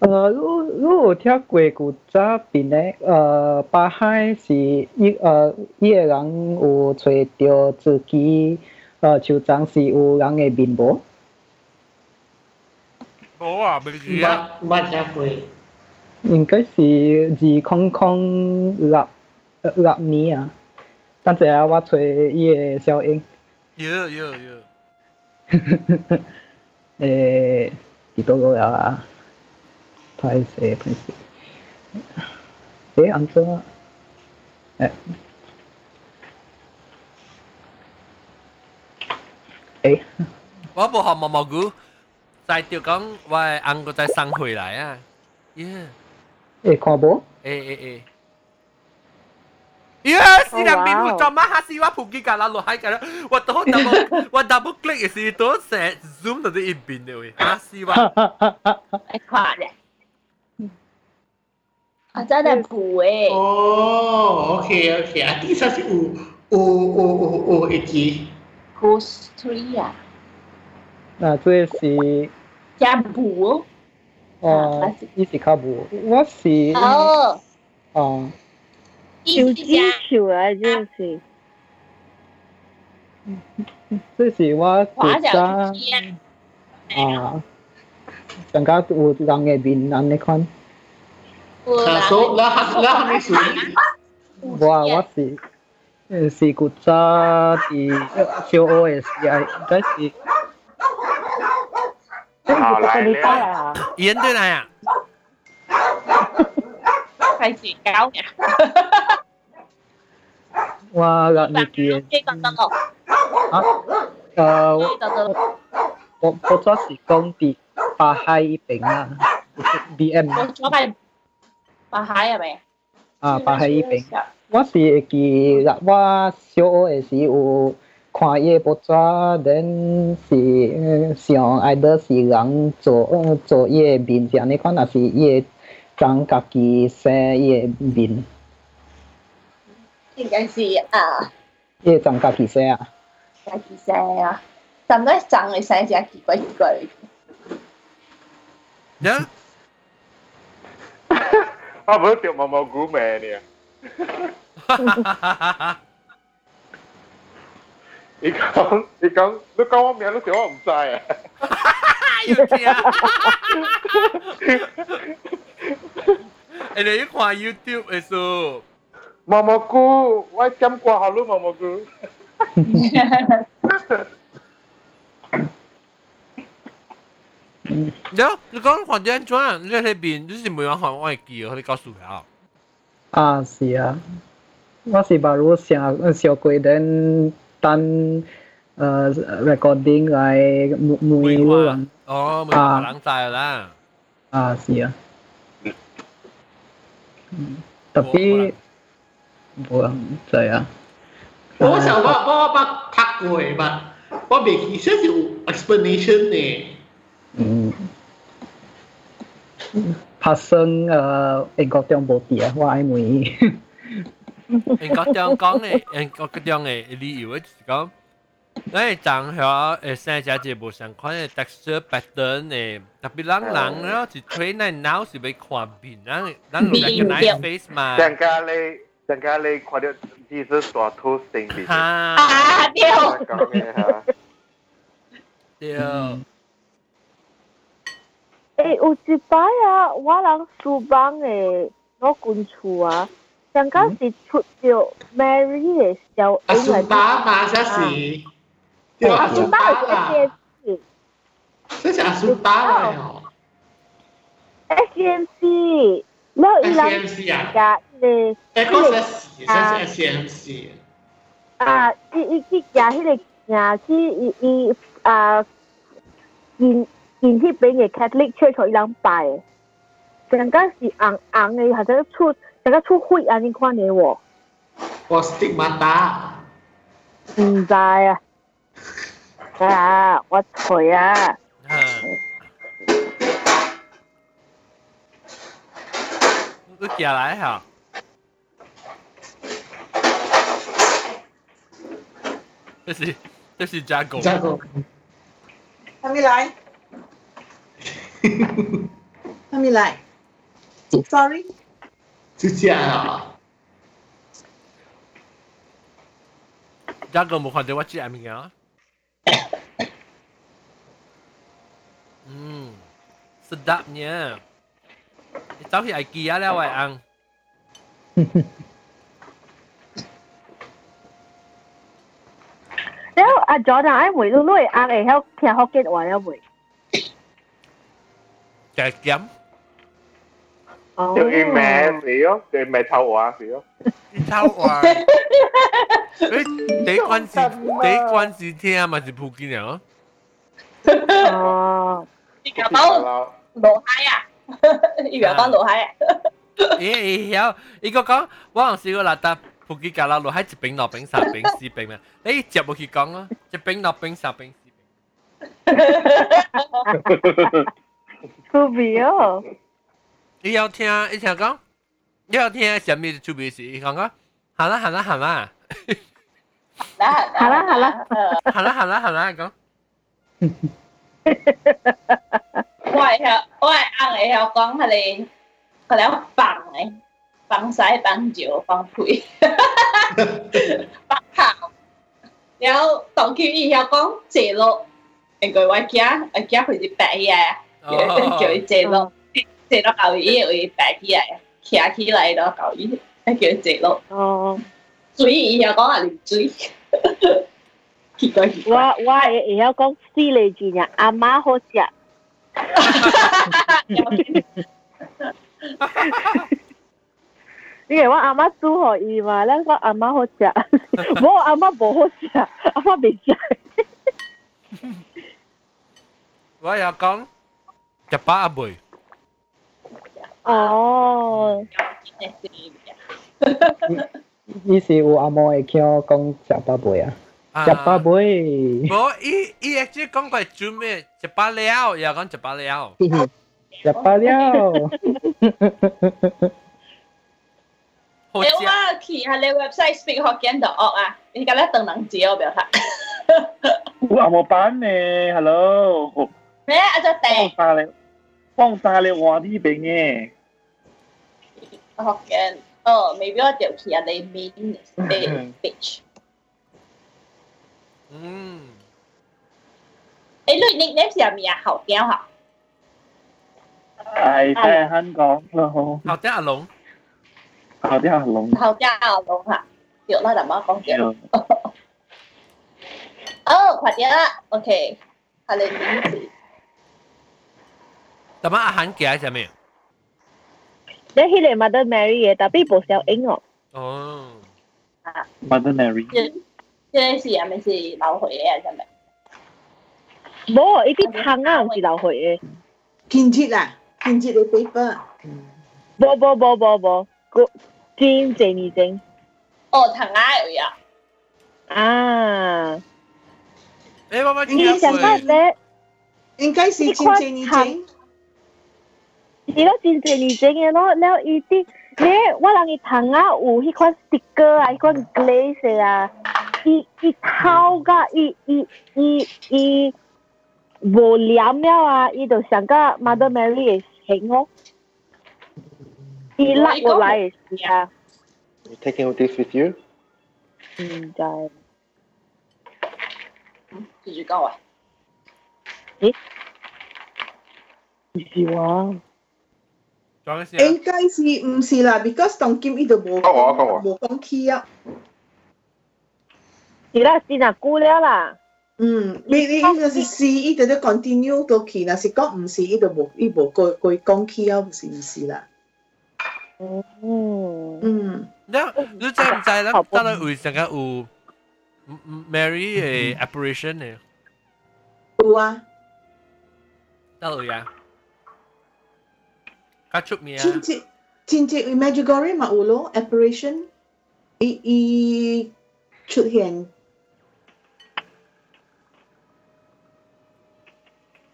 呃，我我有听过古早边咧，呃，巴海是伊呃伊个人有找到自己呃手掌是有人嘅面无？冇啊，未知啊。我我听过。应该是二空空六六年啊，等阵啊，我找伊个小英。有有有。诶，几多个啊？ Paris et Principe. Et entre... Ê Quá bộ hòm mà mò gú Tại tiểu con Và ăn của tại sang hồi lại à Yeah Ê con bố Ê ê ê Yes, oh, là mình wow. cho má hát gì quá phụ kỳ cả là lỗ hai cả đó. Và tôi double, và double click thì tôi sẽ zoom tới in pin rồi. Hát gì quá. Quá đấy. 太快咧！啊，真系补诶！哦，OK OK，啊，第三是有有有有有一支 Ghost Tree 啊！嗱，这是加补哦，伊是较无，我是哦哦。手机球啊，就是。这是我国家啊，上加有人嘅面人你看。 kaso lahat lahat ng what Wawati. Si Kutsa, si COS, si guys, si... Hảo lại đi à? Yến thế này à? Phải chỉ cáo nhỉ? Wow, gặp nhiều chuyện. Chơi còn tao cậu. Hả? Ờ... Tôi chỉ công ty bà hai bệnh à. BM. Tôi cho bài 巴海系咪？啊，巴海嗰边。我是会记啦，我小学时有看伊个报纸，then 是想爱得是人做做伊个面相，你看若是伊个长家己写伊个面。应该是啊。伊个长家己写啊。家己写啊，但系长嘅写只奇怪奇怪。呀？ 我唔好掉毛毛菇名呢。你讲你讲你讲我名，你叫我唔知啊！要听。诶，你看 YouTube 嘅数。毛毛菇，我点过好咯，毛毛菇。 喏，你讲环境怎样？你喺边？你是每晚学我会记，我你告诉佢。啊，是啊，我是把路上小鬼等等呃 recording 来每每路人哦，每个人知啦。啊，是啊。嗯，tapi 冇人知啊。我想我我我读过嘅嘛，我未记实有 explanation 呢。嗯。 发生诶英国中无啲啊，我爱问。英国中讲嘅，英国中嘅理由就是讲，咱长学诶生只只无相款嘅 texture pattern 诶，特别人人然后是推咱脑是要看面，咱咱 recognize face 嘛。像家你，像家你看到只是大 toasting 嘅。啊，对。讲嘅吓。对。 诶，有一摆啊，我人书房诶，我近厝啊，上嗰时出咗 Mary 嘅小阿苏巴嘛，这是。对阿苏巴啦。这是阿苏巴啦哦。 SMC，然后伊人 SMC 啊。加迄个。诶，嗰是这是 SMC。啊，伊伊去加迄个行去伊伊啊，见。 进去俾个 Catholic Church 一两百，整个是红红的，好像出整个出灰啊！你看的我，我 stick 大，唔知啊，啊，我腿啊。你下来哈、啊。这是这是加工。加工。还没来。他们来，sorry，是这样啊。一個冇看到我知係咩啊？嗯，sedapnya。Itu si IKEA lah wai ang. Nếu à Jordan ai mùi lúc lúc ăn ấy theo theo học kết hoàn ấy mùi. 就係咁。條魚命死咯，條命臭我死咯。臭我？你你嗰陣時，你嗰陣時聽咪是福建人咯。哦，你搞到老嗨啊！你搞到老嗨啊！咦，有你個講，我嗰陣時個邋遢。福建架啦，落喺一餅、兩餅、三餅、四餅啊！你接冇去講咯，一餅、兩餅、三餅、四餅。出名哦！你要听，你听讲，你要听什么出名事？你讲讲，好啦好啦好啦，好啦好啦，好啦好啦好啦讲。我系晓，我系硬系晓讲佢哋，佢哋放嘅，放晒放酒放腿，放炮，然后当佢伊晓讲谢落，应该我惊，我惊佢哋白嘢。 叫佢借落，借落旧椅会摆起来，徛起来咯旧椅，叫佢借落。哦。水伊又讲系连水。奇怪奇怪。我我会会晓讲四类字呀，阿妈好食。因为我阿妈煮互伊嘛，咱我阿妈好食，我阿妈无好食，阿妈未食。我又讲。 食饱阿妹。哦。伊是有阿嬷会叫讲食饱妹啊？食饱妹。无，伊伊会即讲过做咩？食饱了，又讲食饱了。食饱了。你我去下你 website speak Hokkien 就恶啊！你今日等人接我表达。我冇班呢，hello。 咩？阿只地。放晒你，放晒你话呢边嘅。福建，哦，maybe 我条去啊，你 main page。嗯。诶，你 nickname 系咩啊？后雕吓。系在香港咯。后雕阿龙。后雕阿龙。后雕阿龙吓，对啦，就冇讲嘅。哦，快啲啦，OK，系你名字。 但系阿韩记系咩？你迄个 Mother Mary 嘅，但系无小英哦。哦。 Mother Mary。即系是系咪是流血嘅系咪？冇，呢啲汤啊唔是流血嘅。建设啊，建设嘅 paper。冇冇冇冇冇，个坚正而正。哦，藤鸭嚟啊！啊！诶，妈妈你想 네가 진짜 이쟁이로 내가 이디 내 와랑이 당아 우히 콘 스티커 아이 콘 글레이스야 이이 타오가 이이이이 볼리아미아와 이도 상가 마더 메리 행어 이 라고 라이 야 You taking this with you? 음, 자. 이제 가와. 예? 이지와. 应该是唔是啦？because 当今伊就无无讲起啊。是啦，是若久了啦。嗯，你你伊就是是，伊就咧 continue 到去，若是讲唔是，伊就无伊无过过讲起啊，唔是唔是啦。嗯嗯。你你知唔知咧？得咧会成日有 Mary 嘅 apparition 嘅。有啊。得有呀。 Ka chup niya. Chinche, chinche i Medjugorje maulo operation i i chut hien.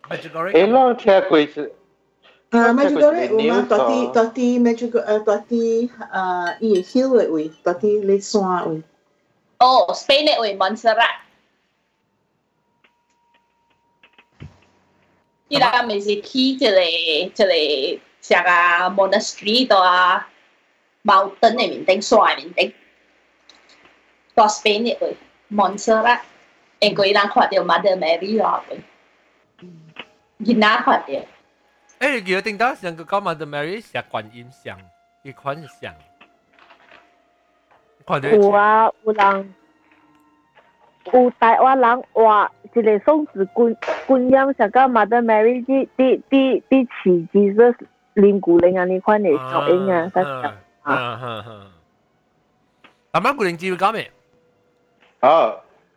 Medjugorje. Elo tia kui Uh, Medjugorje uma toti toti Medjugorje toti uh, i hill ui toti le soa ui. Oh, Spain ui Montserrat. Ira me zeki tele tele 像啊 monastery 度啊，mountain 嘅面顶，山嘅面顶，到 Spain 嘅位 Montserrat，因为人看到 Mother Mary 咯，囡仔看到。诶，记得顶到上个讲 Mother Mary 是观音像，一款像。看到有啊，有人有台湾人画一个送子观观音，像个 Mother Mary 啲啲啲啲词Jesus。 练古灵啊，呢款嚟效应啊，得啊啊！阿妈古灵知会讲咩？啊，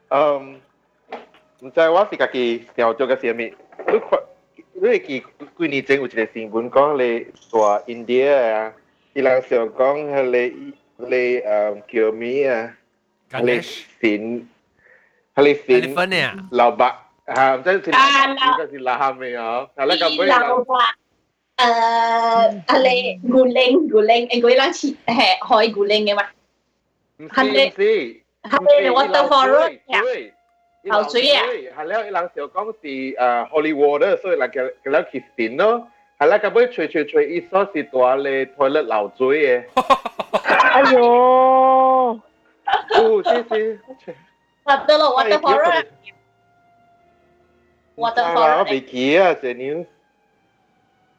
嗯，唔知我是家己调做嘅啥物，你看，你会记几年前有一个新闻讲你大 India 啊，伊人想讲迄个你诶叫咩啊？你神，你神老伯吓，唔知是应该是拉咩啊？系啦，咁样。 Uh, ale guling guling and gulang chi he hoi guling e ma. Hắn lệ lê lệ waterfall road nha. Hào suy à. Hắn lệ lang tiểu công si uh holy water so là cái cái là Christine no. Hắn lệ cái bữa chơi chơi chơi ít so si tua lệ toilet lao suy e. Ayo. Ừ, sí sí. Thật đó là waterfall road. Waterfall. Bị kia, sẽ news.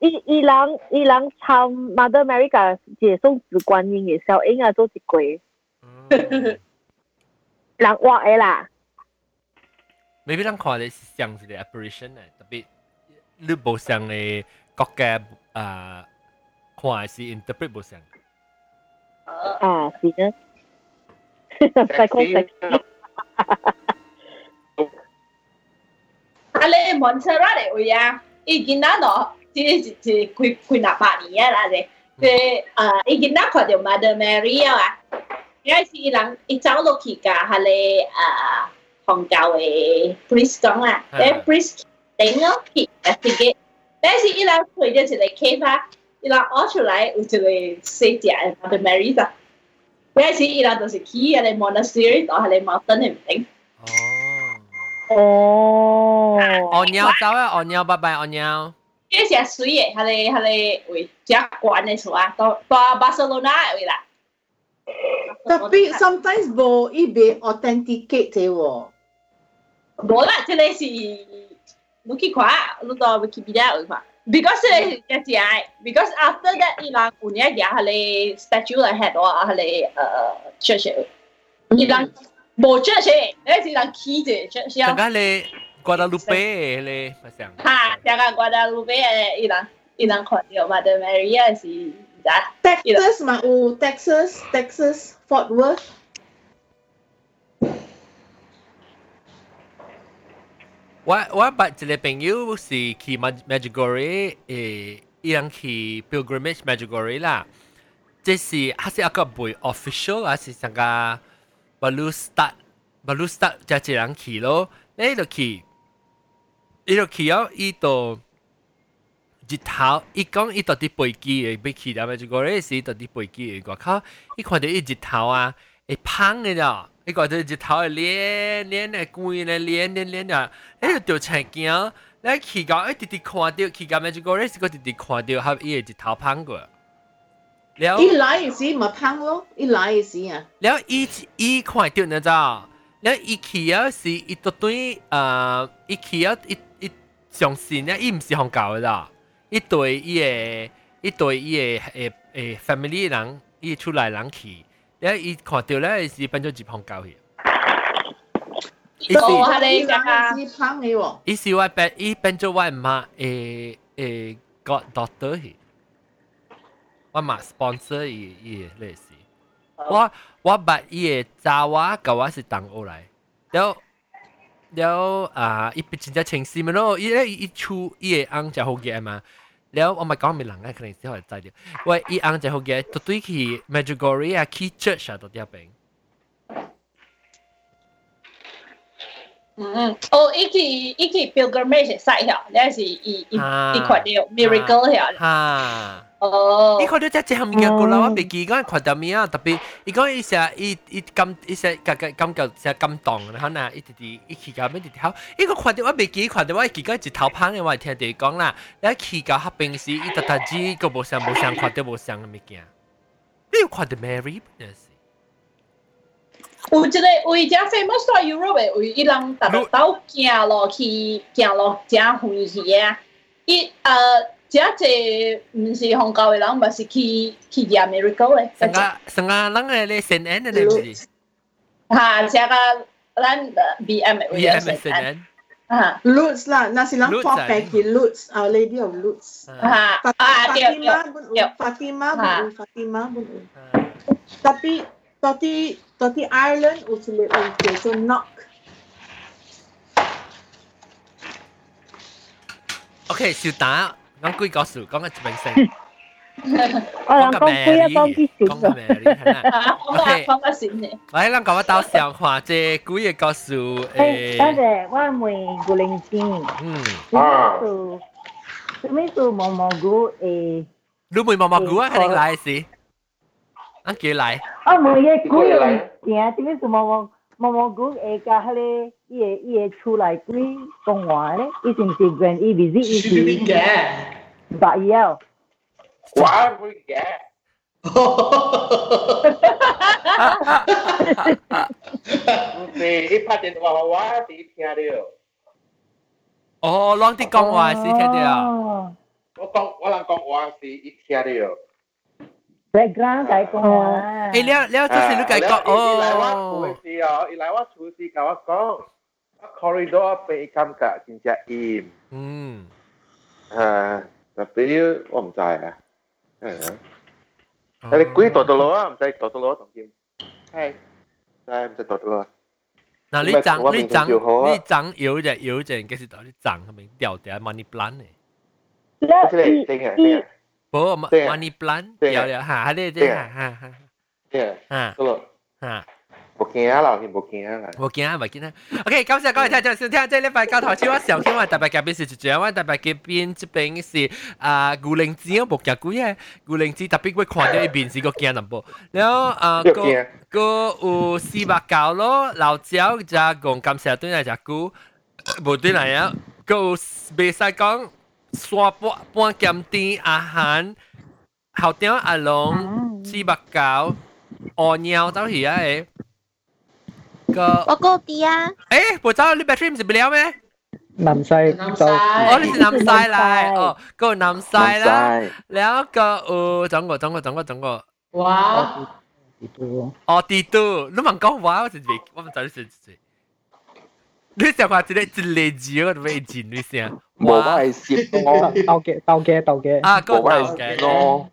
伊伊人伊人抄 Mother Mary 个解送子观音嘅小英啊，做一鬼，人画嘅啦。 maybe 人看嘅是像一个 apparition 咧，特别你无像嘅国家啊，看是 interpret 无像。啊，是呢。再讲再。啊，你 Montserrat 嚟位啊？伊见到喏。 即是是几几廿八年啊啦啫，佢啊已经嗱看到 Mother Mary 啊，因为是伊人伊走落去㗎，系你啊宗教嘅 priest 讲啊，诶 priest 顶咗去 investigate，但是伊人推咗一个 case 啊，伊人攞出来有一个细只嘅 Mother Mary 咋，因为是伊人就是去喺你 monastery 度系你 mountain 嘅顶。哦。哦鸟走啊！哦鸟拜拜哦 鸟。 伊是水诶，迄个迄个位遮悬诶厝啊，到到巴塞罗那诶位啦。 Tapi sometimes bo ibe authenticate 嘅喎。无啦，即个是你去看，你到 Wikipedia 去看。Because 即个是系，because after that 伊人有影掠迄个 statue 嚟 head 我迄个呃 church，伊人无 church，诶是人起嘅 church 阵间你 瓜达鲁贝你咪想。哈，成个瓜达鲁贝诶，伊人伊人看到嘛，The Maria 是咋？Texas 嘛有 Texas Texas Fort Worth。我我捌一个朋友是去 Medjugorje 诶，伊人去 pilgrimage Medjugorje 啦。这是还是一个袂 official，还是上个 baru start baru start 就一人去咯。你就去， 伊就去啊伊到日头，伊讲伊到伫飞机诶，要去了嘛？就个咧是到伫飞机诶，我靠！伊看着伊日头啊，会胖诶了，伊看着日头会连脸诶，贵咧脸连脸诶，伊就着惊惊。来去到伊直直看着，去到嘛就个咧是直直看着，有伊诶日头胖过。了，伊来诶时嘛胖咯，伊来诶时啊。了，伊伊看着那只，了伊去要是伊都对啊。伊去啊伊伊相信咧，伊唔是香港嘅啦，伊对伊嘅伊对伊嘅诶诶 family 人，伊出来人去。你伊看到咧是变咗一旁教去。伊是系你是胖嘅喎。伊是我变，伊变咗我妈诶诶 god daughter 去。我妈 sponsor 伊伊类似。我我捌伊嘅查话，甲我是同 แล้วอ่าอีเป็นจริงจะเชิงซีมันเนาะอีเออีชูอีเออังจะหกเกมมาแล้วเอามาก้องมีหลังก็คือสิ่งที่เราใจเดียวว่าอีอังจะหกเกตัวตุ้ยคือ Medjugorje คีเชิร์ชอะตัวเดียวเป็น 嗯，哦，伊去伊去 pilgrimage site 吓，你是伊伊伊看到 miracle 吓。吓。哦。伊看到只只物件过啦，我未记讲看到咩啊？特别伊讲伊成伊伊感伊成感感感觉成感动，然后呢，伊直直伊去到咩直直好，伊个看到我未记看到我记讲一头胖嘅，我听到讲啦，你去到黑冰时，伊特特只个无相无相看到无相嘅物件，你有看到 Mary 本是？ 有一个有一只 famous 在 Europe 嘅，有伊人逐日都行落去，行落正远去嘅。伊呃，只只唔是香港嘅人，咪是去去食 miracle 嘅。成个成个人嘅咧圣安嘅咧唔是？吓，成个咱 BM 嘅 BM 嘅圣安。啊，Lutz 啦，那是人放白嘅 Lutz，Our Lady of Lutz。吓，啊，对对对，Fatima pun有，Fatima pun有。Tapi Toti Toti Ireland 有一个有叫做 Knock。 OK，小打讲几个数，讲个明星。我谂讲几一讲啲讲个咩嚟？讲个讲个先嘅。喂，咱讲我到上话即几个数诶。多谢，我问古灵精。嗯。啊。数，咩数毛毛菇诶？你问毛毛菇啊？系你来是？ 啊，叫来。我问嘅古灵精，咩数毛毛毛毛菇诶？加迄个伊个伊个出来几讲话咧？伊是唔是 grand 伊 visit 伊是？八幺。哇，唔会嘅。唔是，一拍电话我我是听到。哦，啷啲讲话是听到。我讲我人讲话是一听到。 background 解讲啊。诶，了了，就是你解讲哦。来我厝时哦，伊来我厝时甲我讲，我 corridor 被感觉真正阴。嗯。啊，特别我唔知啊。系啊。你几度到咯啊？唔使度到咯，同见。系。系唔使度到咯。嗱，你长你长你长有只有只，其实到你长系咪掉掉 money plan 嘅？即系定啊定啊。 不，money plan 掉掉吓，呢啲吓吓吓。系啊。咯。吓。冇惊啦，冇惊啦。冇惊啊，冇惊啊。OK，感谢各位听众收听，即系呢块交头先我上天话特别嘉宾是主持人，我特别嘉宾这边是啊古灵子，我冇见过嘅古灵子特别会看到一边是个惊人噃。然后啊个个有四百九咯，老椒就讲感谢对嚟只股，冇对嚟啊，个未使讲。 刷半半咸甜阿涵，后顶阿龙四目狗，鹅鸟走去啊诶。个我个啲啊，诶，部走你 battery 唔是不了咩？南西就哦，你是南西嚟，哦，个南西啦，แล้วก็เออ整个整个整个整个，哇！哦，地都，你问讲话，我是未，我唔知你是是。 你成话一个一个字，我都未见你声。冇我系摄我，斗嘅斗嘅斗嘅。啊，个我斗嘅系咯。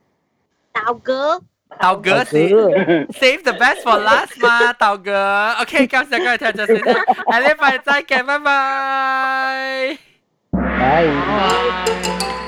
豆哥，豆哥是 save the best for last 嘛，豆哥。OK，感谢各位听众先，下礼拜再见，拜拜。拜。